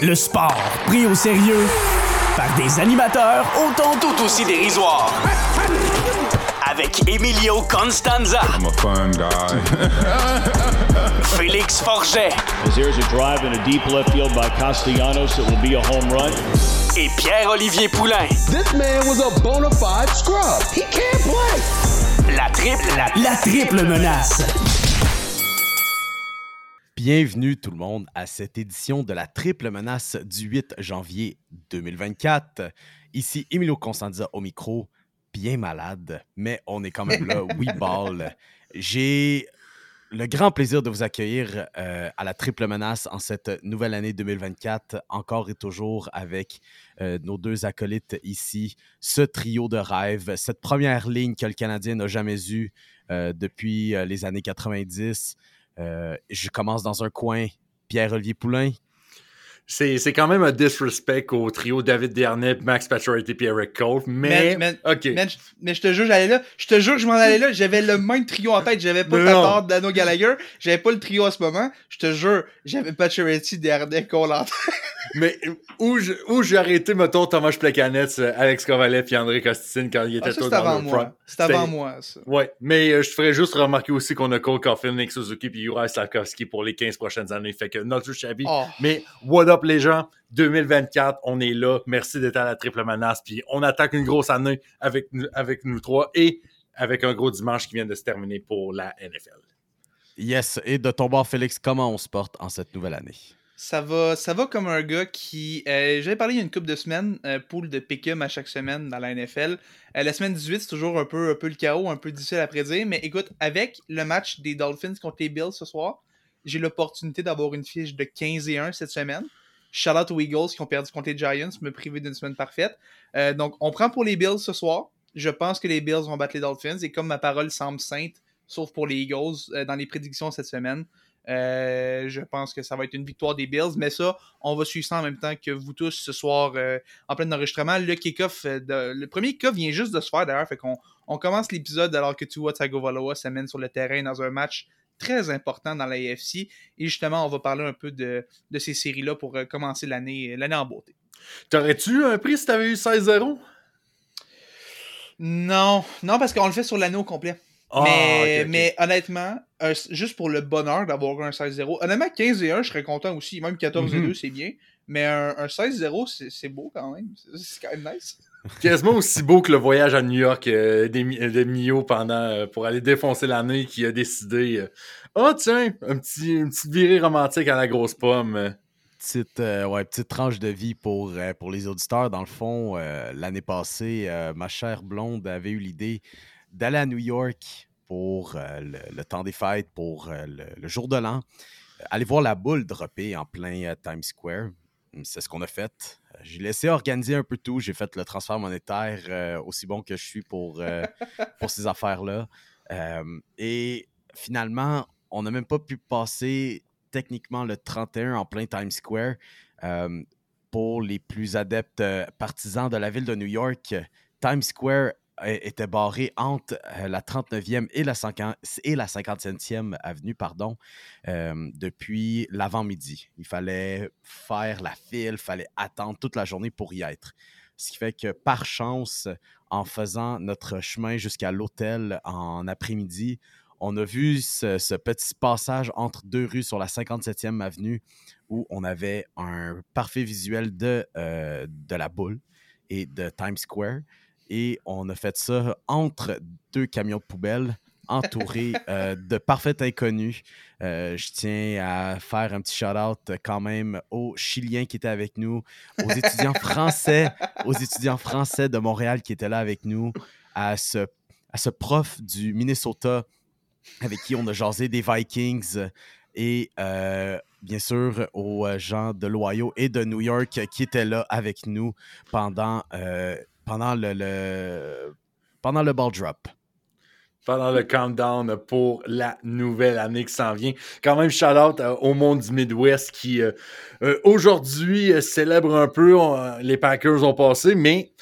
Le sport pris au sérieux par des animateurs autant tout aussi dérisoires. Avec Emilio Constanza. I'm a fun guy. Félix Forget. As there's a drive in a deep left field by Castellanos, it will be a home run. Et Pierre-Olivier Poulain. This man was a bona fide scrub. He can't play. La triple, la, la triple menace. Bienvenue tout le monde à cette édition de la triple menace du 8 janvier 2024. Ici Emilio Constanza au micro, bien malade, mais on est quand même là, we ball. J'ai le grand plaisir de vous accueillir euh, à la triple menace en cette nouvelle année 2024, encore et toujours avec euh, nos deux acolytes ici, ce trio de rêve, cette première ligne que le Canadien n'a jamais eue euh, depuis les années 90. Euh, je commence dans un coin, Pierre-Olivier Poulain. C'est, c'est quand même un disrespect au trio David Dernay, Max Pacioretty et Eric Cole, mais... Man, mais je te jure, j'allais là. Je te jure que je m'en allais là. J'avais le même trio en tête. J'avais pas Tatar, non. Dano Gallagher. J'avais pas le trio en ce moment. Je te jure, j'avais pas Charity, Dernay, Cole en tête. Mais où, je- où j'ai arrêté, mettons, Thomas Plekanec, euh, Alex Kovalev et André Costicine quand il était Ah, c'est dans avant le moi. front. C'est avant moi, ça. Ouais, mais euh, je ferais juste remarquer aussi qu'on a Cole Caulfield, Nick Suzuki puis Uri Slavkovski pour les 15 prochaines années. Fait que notre chavis. Oh. Mais what up les gens? 2024, on est là. Merci d'être à la triple menace. Puis on attaque une grosse année avec, nous- avec nous trois et avec un gros dimanche qui vient de se terminer pour la NFL. Yes, et de ton bord, Félix, comment on se porte en cette nouvelle année? Ça va, ça va comme un gars qui. euh, J'avais parlé il y a une couple de semaines, euh, pool de pick'em à chaque semaine dans la NFL. Euh, la semaine 18, c'est toujours un peu, un peu le chaos, un peu difficile à prédire. Mais écoute, avec le match des Dolphins contre les Bills ce soir, j'ai l'opportunité d'avoir une fiche de 15 et 1 cette semaine. Shout out aux Eagles qui ont perdu contre les Giants, me priver d'une semaine parfaite. Euh, donc, on prend pour les Bills ce soir. Je pense que les Bills vont battre les Dolphins. Et comme ma parole semble sainte, sauf pour les Eagles, euh, dans les prédictions cette semaine, euh, je pense que ça va être une victoire des Bills, mais ça, on va suivre ça en même temps que vous tous ce soir en plein enregistrement. Le kick-off, le premier kick-off vient juste de se faire d'ailleurs, fait qu'on on commence l'épisode alors que Tua Tagovailoa s'amène sur le terrain dans un match très important dans la AFC. Et justement, on va parler un peu de, de ces séries-là pour euh, commencer l'année l'année en beauté. T'aurais-tu un prix si t'avais eu 16-0? Non, non, parce qu'on le fait sur l'année au complet. Ah, mais, mais honnêtement, juste pour le bonheur d'avoir un 16-0, honnêtement, 15 et 1, je serais content aussi. Même 14 et Mhm. 2, c'est bien. Mais un, un 16-0, c'est beau quand même. C'est- quand même nice. Quasiment aussi beau que le voyage à New York euh, des, Mi- de Mio pendant euh, pour aller défoncer l'année qui a décidé euh, Ah tiens, un petit, une petite virée romantique à la grosse pomme. Petite, euh, ouais, petite tranche de vie pour, euh, pour les auditeurs. Dans le fond, euh, l'année passée, euh, ma chère blonde avait eu l'idée d'aller à New York pour euh, le, le temps des fêtes, pour euh, le, le jour de l'an, euh, aller voir la boule dropper en plein Times Square. Hum, C'est ce qu'on a fait. J'ai laissé organiser un peu tout. J'ai fait le transfert monétaire aussi bon que je suis pour, pour ces affaires-là. Euh, et finalement, on n'a même pas pu passer techniquement le 31 en plein Times Square. Euh, pour les plus adeptes euh, partisans de la ville de New York, Times Square était barré entre euh, la 39e et la, 50 et la 57e avenue pardon, euh, depuis l'avant-midi. Il fallait faire la file, il fallait attendre toute la journée pour y être. Ce qui fait que par chance, en faisant notre chemin jusqu'à l'hôtel en après-midi, on a vu ce, petit passage entre deux rues sur la 57e avenue où on avait un parfait visuel de, euh, de la boule et de Times Square. Et on a fait ça entre deux camions de poubelle, entourés euh, de parfaits inconnus. Euh, je tiens à faire un petit shout-out quand même aux Chiliens qui étaient avec nous, aux étudiants français, aux étudiants français de Montréal qui étaient là avec nous, à ce, à ce prof du Minnesota avec qui on a jasé des Vikings et euh, bien sûr aux gens de l'Ohio et de New York qui étaient là avec nous pendant, pendant, le, le- pendant le ball drop. pendant le countdown pour la nouvelle année qui s'en vient. Quand même, shout out euh, au monde du Midwest qui euh, euh, aujourd'hui célèbre un peu. on- les Packers ont passé, mais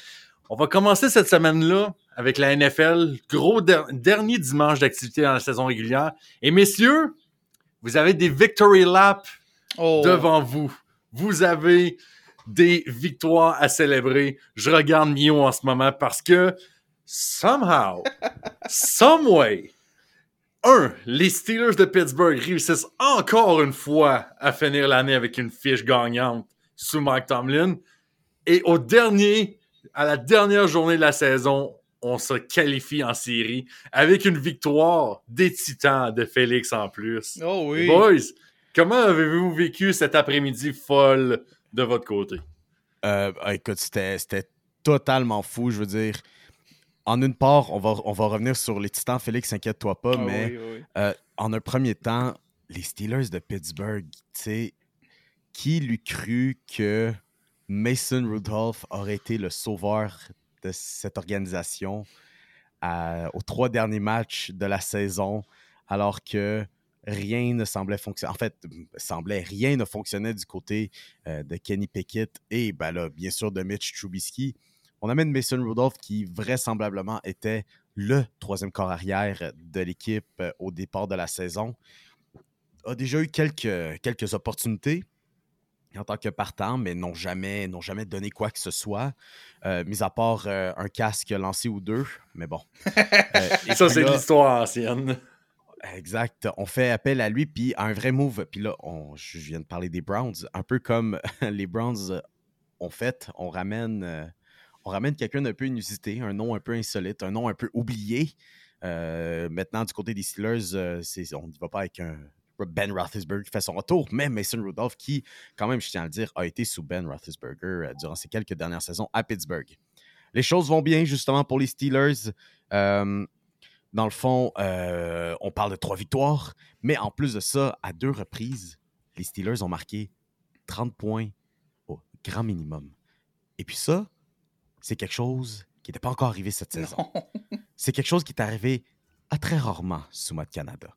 on va commencer cette semaine-là avec la NFL. Gros der- dernier dimanche d'activité dans la saison régulière. Et messieurs, vous avez des victory laps Oh. devant vous vous avez des victoires à célébrer. Je regarde Mio en ce moment parce que somehow, someway, un, les Steelers de Pittsburgh réussissent encore une fois à finir l'année avec une fiche gagnante sous Mike Tomlin. Et au dernier, à la dernière journée de la saison, on se qualifie en série avec une victoire des Titans de Félix en plus. Oh oui. Boys, comment avez-vous vécu cet après-midi folle de votre côté? Euh, écoute, c'était totalement fou. Je veux dire, en une part, on va, on va revenir sur les Titans. Félix, inquiète-toi pas, Ah mais oui, oui. euh, en un premier temps, les Steelers de Pittsburgh, tu sais, qui lui cru que Mason Rudolph aurait été le sauveur de cette organisation à- aux trois derniers matchs de la saison, alors que rien ne semblait fonctionner. En fait, semblait rien ne fonctionnait du côté euh, de Kenny Pickett et ben là, bien sûr de Mitch Trubisky. On amène Mason Rudolph qui vraisemblablement était le troisième corps arrière de l'équipe euh, au départ de la saison. A déjà eu quelques, quelques opportunités en tant que partant, mais n'ont jamais, n'ont jamais donné quoi que ce soit, euh, mis à part euh, un casque lancé ou deux. Mais bon. Euh, et Ça, c'est l'histoire ancienne. Exact. On fait appel à lui, puis un vrai move. Puis là, je viens de parler des Browns. Un peu comme les Browns ont fait, on ramène, euh, on ramène quelqu'un d'un peu inusité, un nom un peu insolite, un nom un peu oublié. Euh, maintenant, du côté des Steelers, euh, on n'y va pas avec un Ben Roethlisberger qui fait son retour, mais Mason Rudolph qui, quand même, je tiens à le dire, a été sous Ben Roethlisberger durant ces quelques dernières saisons à Pittsburgh. Les choses vont bien, justement, pour les Steelers. Dans le fond, euh, on parle de trois victoires, mais en plus de ça, à deux reprises, les Steelers ont marqué 30 points au grand minimum. Et puis ça, c'est quelque chose qui n'était pas encore arrivé cette saison. C'est quelque chose qui est arrivé à très rarement sous Matt Canada.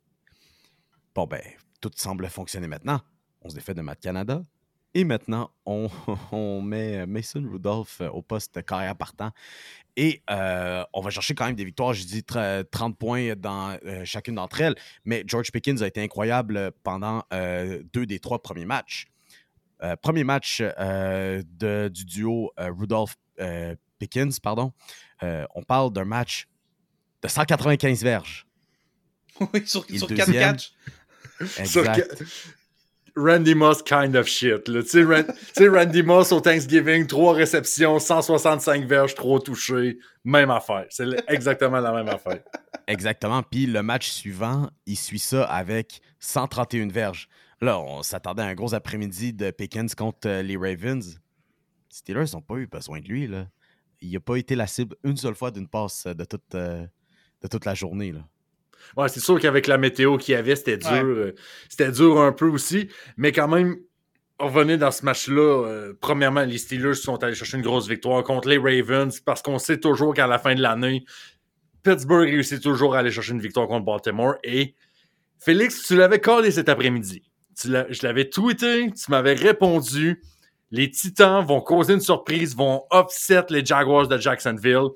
Bon, ben, tout semble fonctionner maintenant. On se défait de Matt Canada. Et maintenant, on, on met Mason Rudolph au poste de carrière partant. Et euh, on va chercher quand même des victoires. Je dis tre- 30 points dans euh, chacune d'entre elles. Mais George Pickens a été incroyable pendant euh, deux des trois premiers matchs. Euh, premier match euh, de- du duo euh, Rudolph euh, Pickens, pardon. Euh, on parle d'un match de 195 verges. Oui, sur, sur 4 deuxième? catchs. Exact. Randy Moss kind of shit. Tu sais, Randy Moss au Thanksgiving, trois réceptions, 165 verges, trois touchés, même affaire. C'est exactement la même affaire. Exactement. Puis le match suivant, il suit ça avec 131 verges. Là, on s'attendait à un gros après-midi de Pickens contre euh, les Ravens. Steelers n'ont pas eu besoin de lui. Là. Il n'a pas été la cible une seule fois d'une passe euh, de toute, euh, de toute la journée. Là. Ouais, c'est sûr qu'avec la météo qu'il y avait, c'était dur. Ouais. euh, c'était dur un peu aussi. Mais quand même, on revenait dans ce match-là. euh, premièrement, les Steelers sont allés chercher une grosse victoire contre les Ravens parce qu'on sait toujours qu'à la fin de l'année, Pittsburgh réussit toujours à aller chercher une victoire contre Baltimore. Et Félix, tu l'avais collé cet après-midi. Je l'avais tweeté, tu m'avais répondu. Les Titans vont causer une surprise, vont upset les Jaguars de Jacksonville.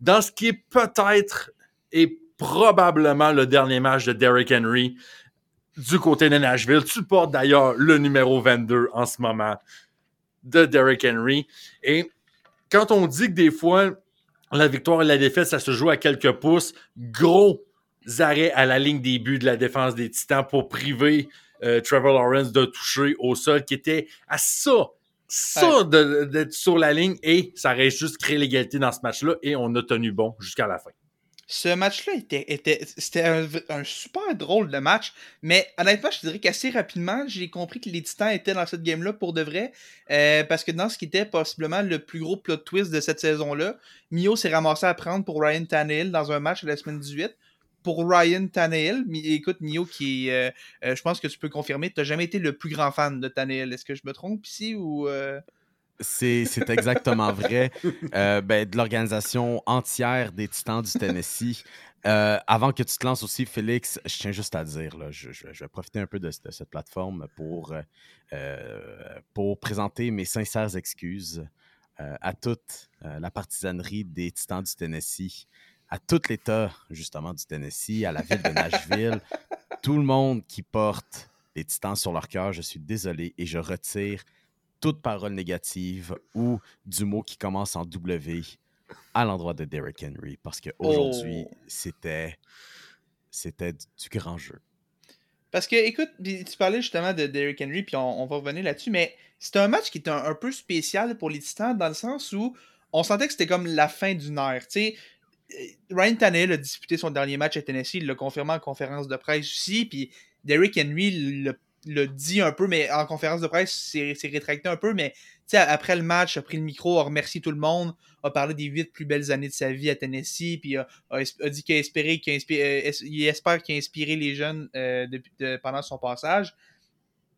Dans ce qui est peut-être et probablement le dernier match de Derrick Henry du côté de Nashville. Tu portes d'ailleurs le numéro 22 en ce moment de Derrick Henry. Et quand on dit que des fois, la victoire et la défaite, ça se joue à quelques pouces, gros arrêts à la ligne des buts de la défense des Titans pour priver euh, Trevor Lawrence de toucher au sol, qui était à ça, ça d'être sur la ligne, et ça aurait juste créé l'égalité dans ce match-là, et on a tenu bon jusqu'à la fin. Ce match-là était, était c'était un, super drôle de match, mais honnêtement, je dirais qu'assez rapidement, j'ai compris que les Titans étaient dans cette game-là pour de vrai, euh, parce que dans ce qui était possiblement le plus gros plot twist de cette saison-là, Mio s'est ramassé à prendre pour Ryan Tannehill dans un match de la semaine 18. Pour Ryan Tannehill, écoute, Mio, qui euh, euh, je pense que tu peux confirmer, tu n'as jamais été le plus grand fan de Tannehill. Est-ce que je me trompe ici ou. C'est exactement vrai. Euh, ben, de l'organisation entière des Titans du Tennessee. Euh, avant que tu te lances aussi, Félix, je tiens juste à dire, je, vais profiter un peu de, cette plateforme pour, euh, pour présenter mes sincères excuses à toute la partisanerie des Titans du Tennessee, à tout l'État, justement, du Tennessee, à la ville de Nashville, tout le monde qui porte les Titans sur leur cœur. Je suis désolé et je retire toute parole négative ou du mot qui commence en W à l'endroit de Derrick Henry parce qu'aujourd'hui, Oh. c'était c'était du, du grand jeu. Parce que, écoute, tu parlais justement de Derrick Henry, puis on, on va revenir là-dessus, mais c'était un match qui était un, un peu spécial pour les Titans dans le sens où on sentait que c'était comme la fin d'une ère. Tu sais, euh, Ryan Tannehill a disputé son dernier match à Tennessee, il l'a confirmé en conférence de presse aussi, puis Derrick Henry l'a l'a dit un peu, mais en conférence de presse, c'est rétracté un peu, mais après le match, a pris le micro, a remercié tout le monde, a parlé des huit plus belles années de sa vie à Tennessee, puis a, a dit qu'il espéré, qu'il euh, il espère qu'il a inspiré les jeunes euh, pendant son passage.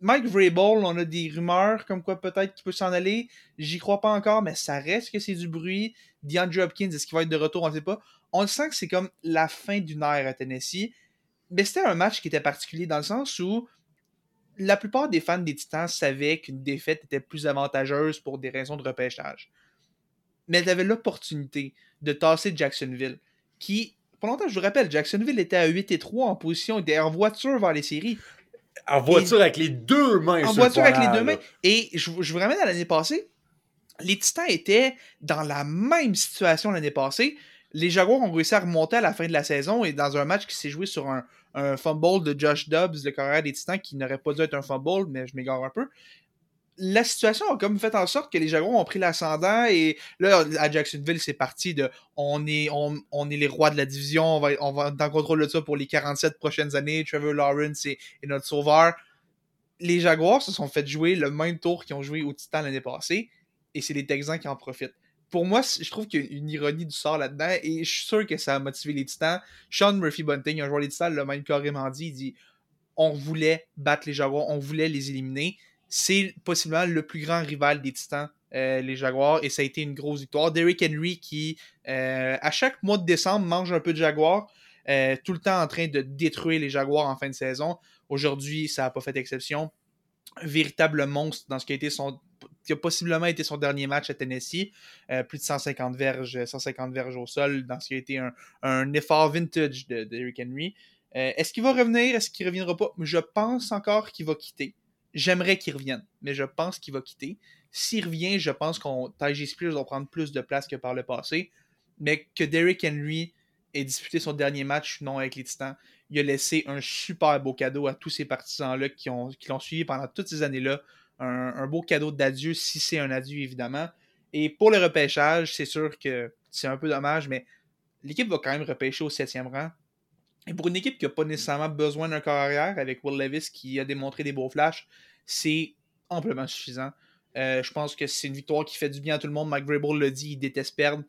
Mike Vrabel, on a des rumeurs comme quoi peut-être qu'il peut s'en aller. J'y crois pas encore, mais ça reste que c'est du bruit. DeAndre Hopkins, est-ce qu'il va être de retour? On ne sait pas. On sent que c'est comme la fin d'une ère à Tennessee. Mais c'était un match qui était particulier dans le sens où la plupart des fans des Titans savaient qu'une défaite était plus avantageuse pour des raisons de repêchage. Mais elle avait l'opportunité de tasser Jacksonville, qui, pour longtemps, je vous rappelle, Jacksonville était à 8 et 3 en position, était en voiture vers les séries. En voiture avec les deux mains. En voiture avec les deux mains. là. Et je vous ramène à l'année passée. Les Titans étaient dans la même situation l'année passée. Les Jaguars ont réussi à remonter à la fin de la saison et dans un match qui s'est joué sur un, un fumble de Josh Dobbs, le carrière des Titans, qui n'aurait pas dû être un fumble, mais je m'égare un peu. La situation a comme fait en sorte que les Jaguars ont pris l'ascendant et là, à Jacksonville, c'est parti de on est, les rois de la division, on va, on être en contrôle de ça pour les 47 prochaines années. Trevor Lawrence est, est notre sauveur les Jaguars se sont fait jouer le même tour qu'ils ont joué aux Titans l'année passée, et c'est les Texans qui en profitent. Pour moi, je trouve qu'il y a une ironie du sort là-dedans, et je suis sûr que ça a motivé les Titans. Sean Murphy Bunting, un joueur des Titans, l'a même carrément dit, il dit on voulait battre les Jaguars, on voulait les éliminer. C'est possiblement le plus grand rival des Titans, euh, les Jaguars, et ça a été une grosse victoire. Derrick Henry qui, euh, à chaque mois de décembre, mange un peu de Jaguars, euh, tout le temps en train de détruire les Jaguars en fin de saison. Aujourd'hui, ça n'a pas fait exception. Véritable monstre dans ce qui a été son qui a possiblement été son dernier match à Tennessee. Euh, plus de 150 verges, 150 verges au sol dans ce qui a été un, effort vintage de, de Eric Henry. Euh, Est-ce qu'il va revenir? Est-ce qu'il reviendra pas? Je pense encore qu'il va quitter. J'aimerais qu'il revienne, mais je pense qu'il va quitter. S'il revient, je pense qu'on Tajay Spears va prendre plus de place que par le passé. Mais que Derrick Henry ait disputé son dernier match, non avec les Titans, il a laissé un super beau cadeau à tous ces partisans-là qui l'ont suivi pendant toutes ces années-là. Un, beau cadeau d'adieu, si c'est un adieu, évidemment. Et pour le repêchage, c'est sûr que c'est un peu dommage, mais l'équipe va quand même repêcher au septième rang. Et pour une équipe qui n'a pas nécessairement besoin d'un corps arrière, avec Will Levis qui a démontré des beaux flashs, c'est amplement suffisant. Euh, je pense que c'est une victoire qui fait du bien à tout le monde. Mike Vrabel l'a dit, il déteste perdre.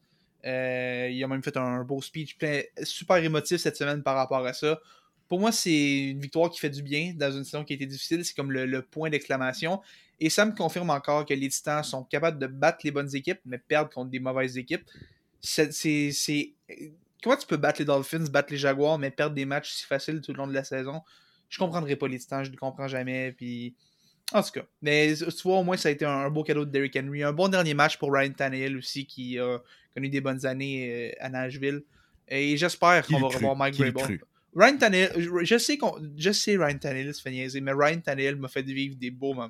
Euh, il a même fait un beau speech super émotif cette semaine par rapport à ça. Pour moi, c'est une victoire qui fait du bien dans une saison qui a été difficile. C'est comme le, le point d'exclamation. Et ça me confirme encore que les Titans sont capables de battre les bonnes équipes, mais perdre contre des mauvaises équipes. C'est, Comment tu peux battre les Dolphins, battre les Jaguars, mais perdre des matchs si faciles tout le long de la saison? Je comprendrai pas les Titans, je ne comprends jamais. Puis... En tout cas, mais tu vois, au moins, ça a été un, un beau cadeau de Derrick Henry. Un bon dernier match pour Ryan Tannehill aussi, qui a connu des bonnes années euh, à Nashville. Et j'espère qu'on va revoir Mike Qui le Vrabel. crut? Ryan Tannehill, je, sais qu'on, je sais Ryan Tannehill se fait niaiser, mais Ryan Tannehill m'a fait vivre des beaux moments.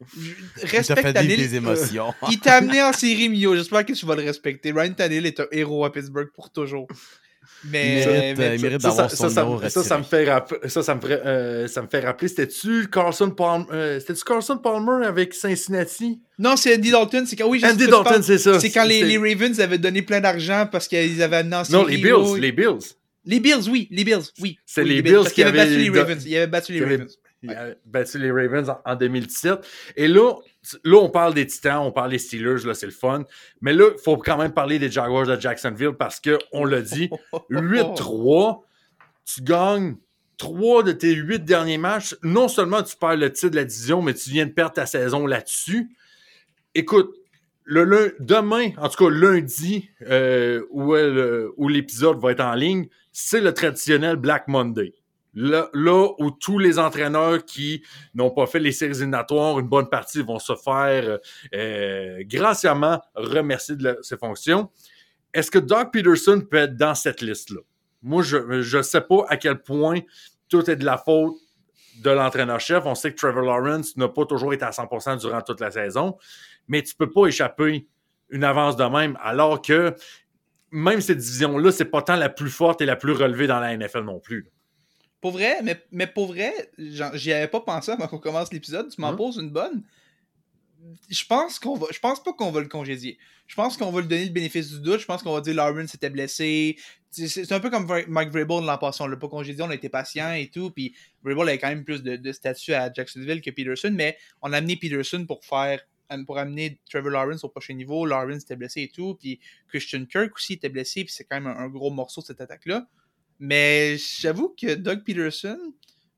Il fait Respecte vivre Tannehill. des émotions. Il t'a amené en série Mio. J'espère que tu vas le respecter. Ryan Tannehill est un héros à Pittsburgh pour toujours. Mais, euh, Ça, ça, me- fait rapp- ça, ça me euh, ça me fait rappeler, c'était-tu Carlson Palmer, euh, Carlson Palmer avec Cincinnati? Non, c'est Andy Dalton. C'est quand, oui, Andy Dalton, c'est ça. C'est quand les, les Ravens avaient donné plein d'argent parce qu'ils avaient en Non, les Bills, les Bills. Les Bills, oui, les Bills, oui. C'est Oui, les Bills qui avaient battu les Ravens. Ils avaient battu les Ravens. Il a battu les Ravens en, en 2017. Et là, là, on parle des Titans, on parle des Steelers, là, c'est le fun. Mais là, il faut quand même parler des Jaguars de Jacksonville parce que, on l'a dit, 8-3, tu gagnes 3 de tes 8 derniers matchs. Non seulement tu perds le titre de la division, mais tu viens de perdre ta saison là-dessus. Écoute, le, lun- demain, en tout cas lundi, euh, où, elle- où l'épisode va être en ligne, c'est le traditionnel Black Monday. Là, où tous les entraîneurs qui n'ont pas fait les séries éliminatoires, une bonne partie vont se faire euh, gracieusement remercier de ses fonctions. Est-ce que Doug Peterson peut être dans cette liste-là? Moi, je ne sais pas à quel point tout est de la faute de l'entraîneur-chef. On sait que Trevor Lawrence n'a pas toujours été à 100% durant toute la saison, mais tu peux pas échapper une avance de même, alors que même cette division-là, c'est pas tant la plus forte et la plus relevée dans la NFL non plus. Pour vrai, mais, mais pour vrai, j'y avais pas pensé avant qu'on commence l'épisode. Tu m'en Hum. poses une bonne. Je pense qu'on va. Je pense pas qu'on va le congédier. Je pense qu'on va lui donner le bénéfice du doute. Je pense qu'on va dire Lawrence était blessé. C'est- un peu comme Mike Vrabel l'an passé. On l'a pas congédié, on a été patient et tout. Puis Vrabel avait quand même plus de, de statut à Jacksonville que Peterson. Mais on a amené Peterson pour faire pour amener Trevor Lawrence au prochain niveau. Lawrence était blessé et tout. Puis Christian Kirk aussi était blessé. Puis c'est quand même un, gros morceau de cette attaque-là. Mais j'avoue que Doug Peterson,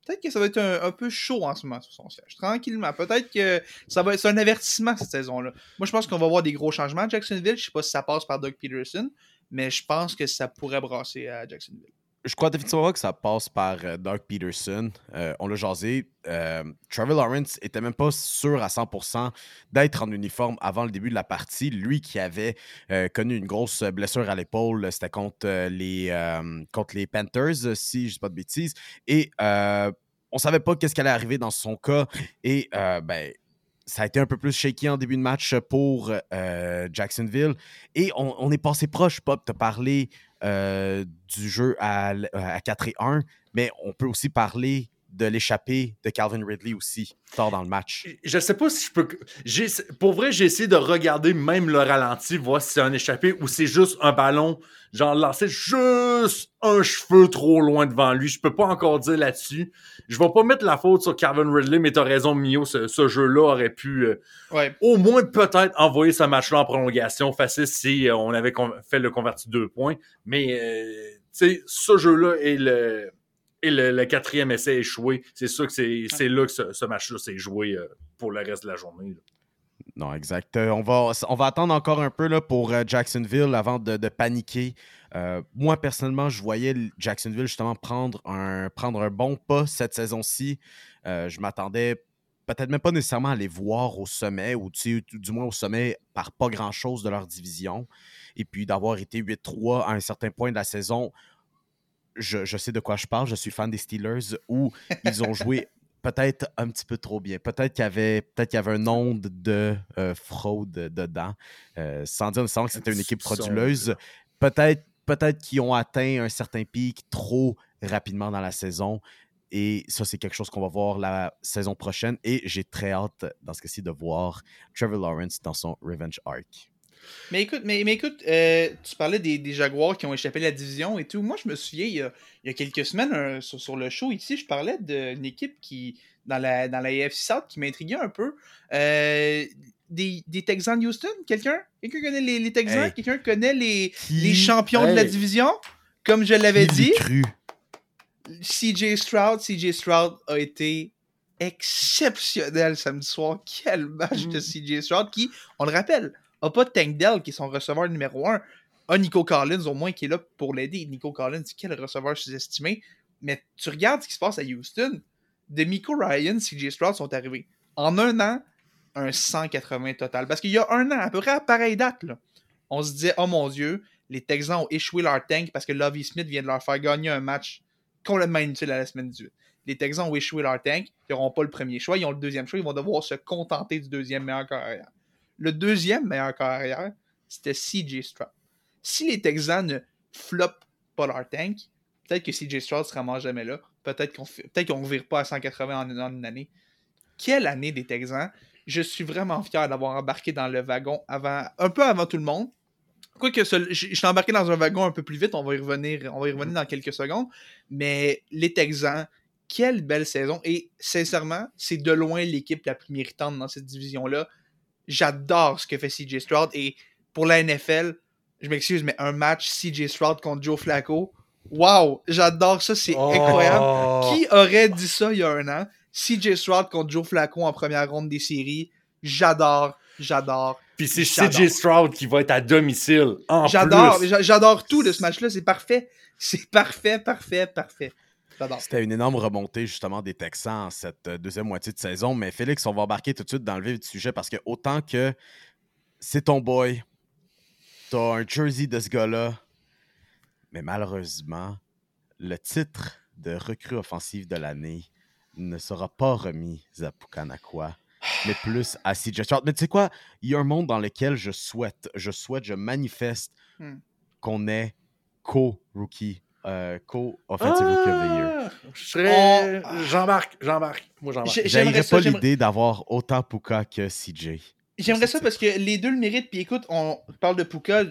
peut-être que ça va être un, un peu chaud en ce moment sur son siège. Tranquillement. Peut-être que ça va être un avertissement cette saison-là. Moi, je pense qu'on va voir des gros changements à Jacksonville. Je sais pas si ça passe par Doug Peterson, mais je pense que ça pourrait brasser à Jacksonville. Je crois définitivement que ça passe par euh, Doug Peterson. Euh, on l'a jasé. Euh, Trevor Lawrence était même pas sûr à 100% d'être en uniforme avant le début de la partie. Lui qui avait euh, connu une grosse blessure à l'épaule, c'était contre, les, contre les Panthers, si je ne dis pas de bêtises. Et on savait pas qu'est-ce qui allait arriver dans son cas. Et ben, ça a été un peu plus shaky en début de match pour euh, Jacksonville. Et on, est passé proche, Pop, de parler euh, du jeu à, à 4 et 1, mais on peut aussi parler de l'échappée de Calvin Ridley aussi, tard dans le match. Je sais pas si je peux. j'ai- Pour vrai, j'ai essayé de regarder même le ralenti, voir si c'est un échappé ou c'est juste un ballon, genre lancé juste un cheveu trop loin devant lui. Je peux pas encore dire là-dessus. Je vais pas mettre la faute sur Calvin Ridley, mais t'as raison, Mio. Ce, ce jeu-là aurait pu euh, Ouais. au moins peut-être envoyer ce match-là en prolongation facile si euh, on avait fait le converti deux points. Mais euh, tu sais, ce jeu-là et le. Et le, le quatrième essai échoué, c'est sûr que c'est c'est là que ce, ce match-là s'est joué euh, pour le reste de la journée. là. Non, exact. Euh, on, va, on va attendre encore un peu là, pour euh, Jacksonville avant de, de paniquer. Euh, moi, personnellement, je voyais Jacksonville justement prendre un, prendre un bon pas cette saison-ci. Euh, je m'attendais peut-être même pas nécessairement à les voir au sommet, ou tu sais, du moins au sommet par pas grand-chose de leur division. Et puis d'avoir été 8-3 à un certain point de la saison, je, je sais de quoi je parle. Je suis fan des Steelers où ils ont joué peut-être un petit peu trop bien. Peut-être qu'il y avait, peut-être qu'il y avait un onde de euh, fraude dedans, euh, sans dire nécessairement que c'était une équipe frauduleuse. Peut-être, peut-être qu'ils ont atteint un certain pic trop rapidement dans la saison. Et ça, c'est quelque chose qu'on va voir la saison prochaine. Et j'ai très hâte, dans ce cas-ci, de voir Trevor Lawrence dans son Revenge Arc. Mais écoute, mais, mais écoute euh, tu parlais des, des Jaguars qui ont échappé à la division et tout. Moi, je me souviens, il y a, il y a quelques semaines, un- sur, sur le show ici, je parlais d'une équipe qui, dans la, dans la AFC South, qui m'intriguait un peu. Euh, des, des Texans de Houston, quelqu'un? Quelqu'un connaît les, les Texans? Hey. Quelqu'un connaît les, Qui- les champions de la division? Comme je l'avais dit, cru? CJ Stroud, CJ Stroud a été exceptionnel samedi soir. Quel match de CJ Stroud qui, on le rappelle, a pas Tank Dell qui est son receveur numéro 1. A Nico Collins au moins qui est là pour l'aider. Nico Collins, quel receveur sous-estimé. Mais tu regardes ce qui se passe à Houston. De Miko Ryan, CJ Stroud sont arrivés. En un an, un 180 total. Parce qu'il y a un an, à peu près à pareille date, on se disait, oh mon Dieu, les Texans ont échoué leur tank parce que Lovie Smith vient de leur faire gagner un match complètement inutile à la semaine 18. Les Texans ont échoué leur tank, ils n'auront pas le premier choix, ils ont le deuxième choix, ils vont devoir se contenter du deuxième meilleur corps arrière. Le deuxième meilleur corps arrière, c'était CJ Stroud. Si les Texans ne floppent pas leur tank, peut-être que CJ Stroud ne se ramasse jamais là. Peut-être qu'on ne peut qu'on vire pas à 180 en, une année. Quelle année des Texans! Je suis vraiment fier d'avoir embarqué dans le wagon avant, un peu avant tout le monde. Quoique, je suis embarqué dans un wagon un peu plus vite, on va y on va y revenir dans quelques secondes. Mais les Texans, quelle belle saison. Et sincèrement, c'est de loin l'équipe la plus méritante dans cette division-là. J'adore ce que fait CJ Stroud. Et pour la NFL, je m'excuse, mais un match CJ Stroud contre Joe Flacco, wow, j'adore ça, c'est Oh. incroyable. Qui aurait dit ça il y a un an? CJ Stroud contre Joe Flacco en première ronde des séries. J'adore, j'adore. Puis c'est. CJ Stroud qui va être à domicile. En J'adore, j'adore tout de ce match-là, c'est parfait. C'est parfait, parfait, parfait. C'était une énorme remontée justement des Texans en cette euh, deuxième moitié de saison. Mais Félix, on va embarquer tout de suite dans le vif du sujet parce que autant que c'est ton boy, t'as un jersey de ce gars-là, mais malheureusement, le titre de recrue offensive de l'année ne sera pas remis à Pukanakwa, mais plus à CJ Stroud. Mais tu sais quoi? Il y a un monde dans lequel je souhaite, je souhaite, je manifeste Hmm. qu'on ait co-rookie, euh, co-offensive rookie of the year. Ah, je serais. J'embarque, j'embarque. Moi, j'embarque. J'ai- J'aimerais pas l'idée d'avoir autant Puka que CJ. J'aimerais ça parce que les deux le méritent. Puis écoute, on parle de Puka,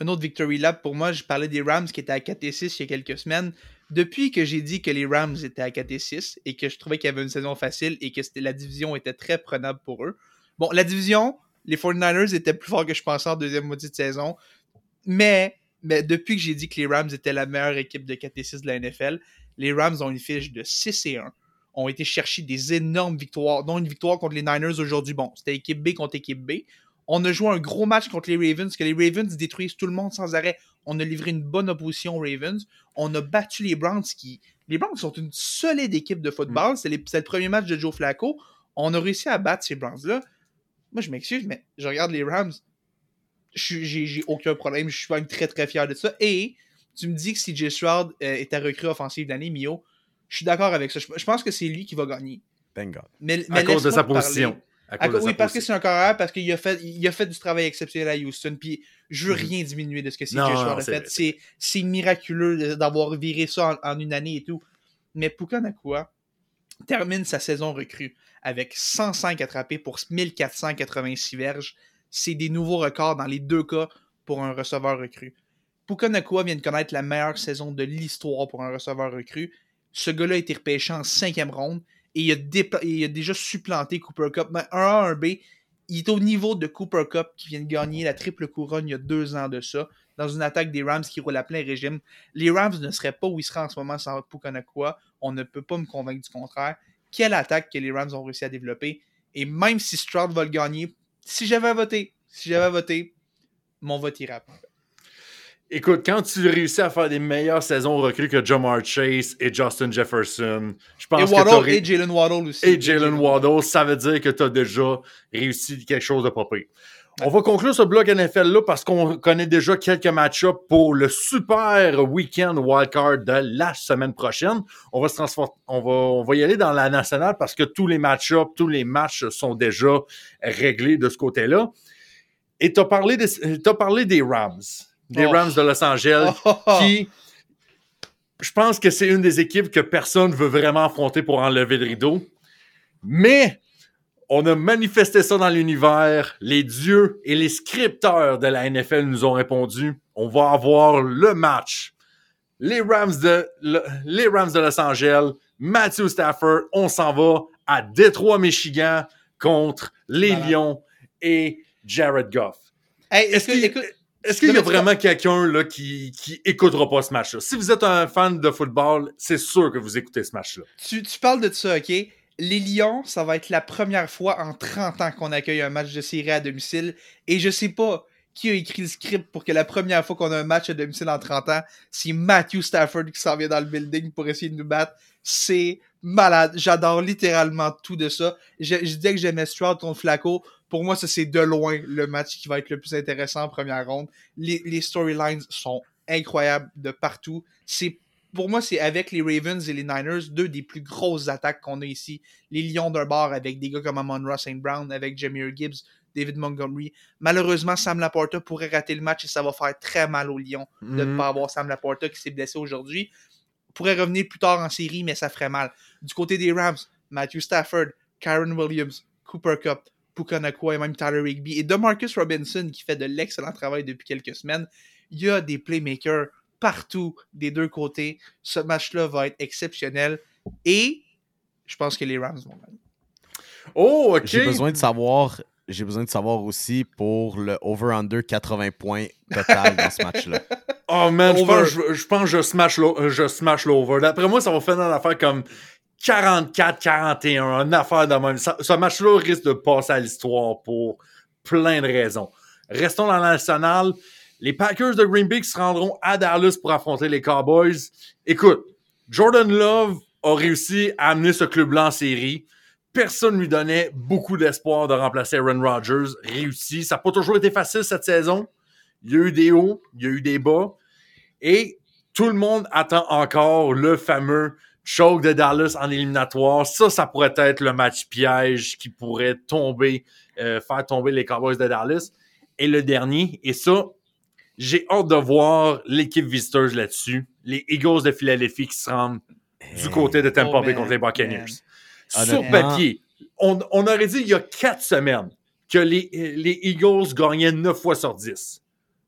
un autre Victory Lap pour moi. Je parlais des Rams qui étaient à 4 et 6 il y a quelques semaines. Depuis que j'ai dit que les Rams étaient à 4 et 6 et que je trouvais qu'il y avait une saison facile et que la division était très prenable pour eux. Bon, la division, les 49ers étaient plus forts que je pensais en deuxième moitié de saison. Mais, mais depuis que j'ai dit que les Rams étaient la meilleure équipe de 4 et 6 de la NFL, les Rams ont une fiche de 6 et 1 ont été chercher des énormes victoires, dont une victoire contre les Niners aujourd'hui. Bon, c'était équipe B contre équipe B. On a joué un gros match contre les Ravens, que les Ravens détruisent tout le monde sans arrêt. On a livré une bonne opposition aux Ravens. On a battu les Browns qui. Les Browns sont une solide équipe de football. C'est les- c'est le premier match de Joe Flacco. On a réussi à battre ces Browns-là. Moi, je m'excuse, mais je regarde les Rams. J'ai j'ai aucun problème. Je suis même très, très fier de ça. Et tu me dis que CJ Stroud euh, est ta recrue offensive de l'année, Mio. Je suis d'accord avec ça. Je, je pense que c'est lui qui va gagner. Thank God. Mais, À cause de sa position. À À cause co- de oui, sa parce que c'est un carrière, parce qu'il a fait, il a fait du travail exceptionnel à Houston. Puis je veux Mhm. rien diminuer de ce que CJ Stroud a c'est fait. C'est, c'est miraculeux d'avoir viré ça en, en une année et tout. Mais Puka Nakua termine sa saison recrue avec 105 attrapés pour 1486 verges. C'est des nouveaux records dans les deux cas pour un receveur recru. Puka Nakua vient de connaître la meilleure saison de l'histoire pour un receveur recru. Ce gars-là a été repêché en cinquième ronde et il a, déjà supplanté Cooper Cup. Mais un A, un B, il est au niveau de Cooper Cup qui vient de gagner la triple couronne il y a deux ans de ça, dans une attaque des Rams qui roule à plein régime. Les Rams ne seraient pas où ils seraient en ce moment sans Puka Nakua. On ne peut pas me convaincre du contraire. Quelle attaque que les Rams ont réussi à développer. Et même si Stroud va le gagner, si j'avais à voter, si j'avais à voter, mon vote Puka. Écoute, quand tu réussis à faire des meilleures saisons recrues que Jamar Chase et Justin Jefferson, je pense Et que Waddle t'aurais- et Jalen Waddle aussi. et Jalen Waddle, ça veut dire que tu as déjà réussi quelque chose de pas pire. On va conclure ce bloc NFL-là parce qu'on connaît déjà quelques match-ups pour le super week-end wildcard de la semaine prochaine. On va, se transfor- on va, on va y aller dans la nationale parce que tous les match-ups, tous les matchs sont déjà réglés de ce côté-là. Et tu as, parlé des- t'as parlé des Rams, des Oh. Rams de Los Angeles, Oh, qui, je pense que c'est une des équipes que personne veut vraiment affronter pour enlever le rideau. Mais on a manifesté ça dans l'univers. Les dieux et les scripteurs de la NFL nous ont répondu. On va avoir le match. Les Rams de, le- les Rams de Los Angeles, Matthew Stafford, on s'en va à Détroit, Michigan contre les. Lions et Jared Goff. Hey, Est-ce qu'il- écoute, y a vraiment quelqu'un qui, qui écoutera pas ce match-là? Si vous êtes un fan de football, c'est sûr que vous écoutez ce match-là. tu, tu parles de ça, ok? Les Lions, ça va être la première fois en 30 ans qu'on accueille un match de série à domicile. Et je sais pas qui a écrit le script pour que la première fois qu'on a un match à domicile en 30 ans, c'est Matthew Stafford qui s'en vient dans le building pour essayer de nous battre. C'est malade. J'adore littéralement tout de ça. Je, je disais que j'aimais Stroud contre Flacco. Pour moi, ça, c'est de loin le match qui va être le plus intéressant en première ronde. Les, storylines sont incroyables de partout. C'est pour moi, c'est avec les Ravens et les Niners, deux des plus grosses attaques qu'on a ici. Les Lions d'un bord avec des gars comme Amon Ross St. Brown, avec Jameer Gibbs, David Montgomery. Malheureusement, Sam Laporta pourrait rater le match et ça va faire très mal aux Lions de ne Mhm. pas avoir Sam Laporta qui s'est blessé aujourd'hui. Pourrait revenir plus tard en série, mais ça ferait mal. Du côté des Rams, Matthew Stafford, Karen Williams, Cooper Cup, Puka et même Tyler Higby et DeMarcus Robinson qui fait de l'excellent travail depuis quelques semaines. Il y a des playmakers partout des deux côtés. Ce match-là va être exceptionnel et je pense que les Rams vont gagner. Oh, OK. J'ai besoin de savoir. J'ai besoin de savoir aussi pour le over-under 80 points total dans ce match-là. Oh, man, je pense, je, je pense que je smash l'o- euh, je smash l'over. D'après moi, ça va faire une affaire comme 44-41, une affaire de même. Ça- ce match-là risque de passer à l'histoire pour plein de raisons. Restons dans la nationale. Les Packers de Green Bay se rendront à Dallas pour affronter les Cowboys. Écoute, Jordan Love a réussi à amener ce club-là en série. Personne lui donnait beaucoup d'espoir de remplacer Aaron Rodgers. Réussi. Ça n'a pas toujours été facile cette saison. Il y a eu des hauts, il y a eu des bas. Et tout le monde attend encore le fameux choke de Dallas en éliminatoire. Ça, ça pourrait être le match piège qui pourrait tomber, euh, faire tomber les Cowboys de Dallas. Et le dernier, et ça, j'ai hâte de voir l'équipe visiteuse là-dessus. Les Eagles de Philadelphie qui se rendent du côté de Tampa Oh, Bay man, contre les Buccaneers. man. Sur papier, on, on aurait dit il y a quatre semaines que les, les Eagles gagnaient 9 fois sur 10.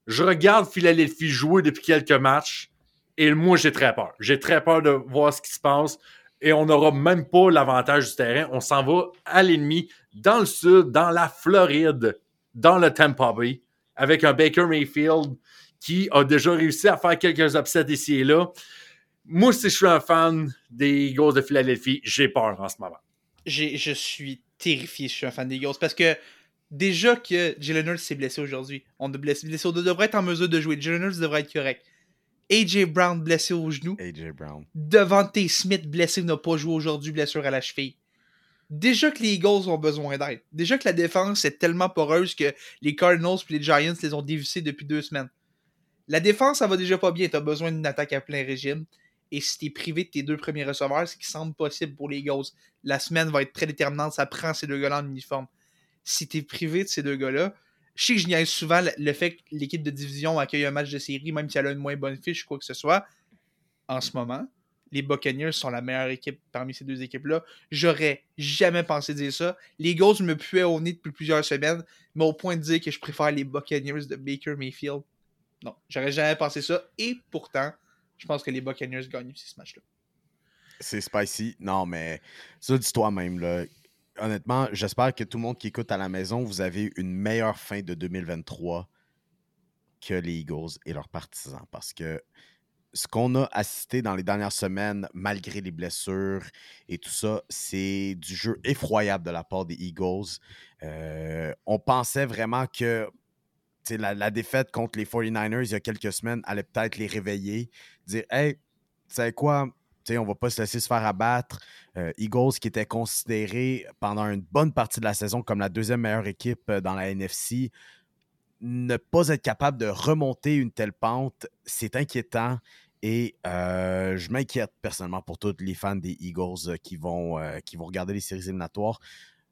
Je regarde Philadelphie jouer depuis quelques matchs et moi, j'ai très peur. J'ai très peur de voir ce qui se passe et on n'aura même pas l'avantage du terrain. On s'en va à l'ennemi dans le sud, dans la Floride, dans le Tampa Bay, avec un Baker Mayfield qui a déjà réussi à faire quelques upsets ici et là. Moi, si je suis un fan des Eagles de Philadelphie, j'ai peur en ce moment. J'ai- je suis terrifié, je suis un fan des Eagles parce que déjà que Jalen Hurts s'est blessé aujourd'hui, on de blessé, blessé, on devrait être en mesure de jouer. Jalen Hurts devrait être correct. AJ Brown blessé au genou, AJ Brown. Devante Smith blessé n'a pas joué aujourd'hui, blessure à la cheville. Déjà que les Eagles ont besoin d'aide. Déjà que la défense est tellement poreuse que les Cardinals et les Giants les ont dévissés depuis deux semaines. La défense, ça va déjà pas bien. Tu as besoin d'une attaque à plein régime. Et si tu es privé de tes deux premiers receveurs, ce qui semble possible pour les Eagles, la semaine va être très déterminante. Ça prend ces deux gars-là en uniforme. Si tu es privé de ces deux gars-là, je sais que je niaise souvent le- fait que l'équipe de division accueille un match de série, même si elle a une moins bonne fiche, quoi que ce soit. En ce moment, les Buccaneers sont la meilleure équipe parmi ces deux équipes-là. J'aurais jamais pensé dire ça. Les Eagles me puaient au nez depuis plusieurs semaines, mais au point de dire que je préfère les Buccaneers de Baker Mayfield. Non, j'aurais jamais pensé ça. Et pourtant, je pense que les Buccaneers gagnent aussi ce match-là. C'est spicy. Non, mais ça, dis toi-même. Là. Honnêtement, j'espère que tout le monde qui écoute à la maison, vous avez une meilleure fin de 2023 que les Eagles et leurs partisans. Parce que ce qu'on a assisté dans les dernières semaines, malgré les blessures et tout ça, c'est du jeu effroyable de la part des Eagles. Euh, on pensait vraiment que la, défaite contre les 49ers il y a quelques semaines allait peut-être les réveiller, dire Hey, tu sais quoi, on va pas se laisser se faire abattre. Euh, Eagles, qui était considéré pendant une bonne partie de la saison comme la deuxième meilleure équipe euh, dans la NFC, ne pas être capable de remonter une telle pente, c'est inquiétant. Et euh, je m'inquiète personnellement pour tous les fans des Eagles euh, qui, vont, euh, qui vont regarder les séries éliminatoires.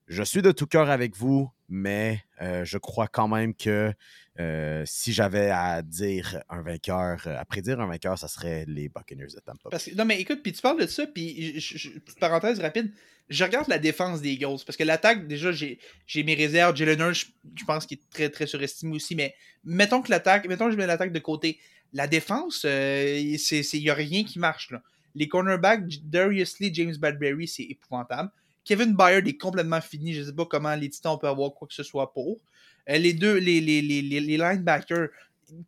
Je suis de tout cœur avec vous, mais je crois quand même que si j'avais à dire un vainqueur, à prédire un vainqueur, ça serait les Buccaneers de Tampa. Non, mais écoute, puis tu parles de ça, puis parenthèse rapide, je regarde la défense des Eagles, parce que l'attaque, déjà, j'ai j'ai mes réserves. Jalen Hurts, je, je pense qu'il est très, très surestimé aussi, mais mettons que l'attaque, mettons que je mets l'attaque de côté, la défense, il n'y a rien qui marche. Les cornerbacks, Darius Lee, James Badbury, c'est épouvantable. Kevin Byard est complètement fini. Je sais pas comment les Titans peuvent avoir quoi que ce soit pour. Euh, les deux, les, les, les, linebackers,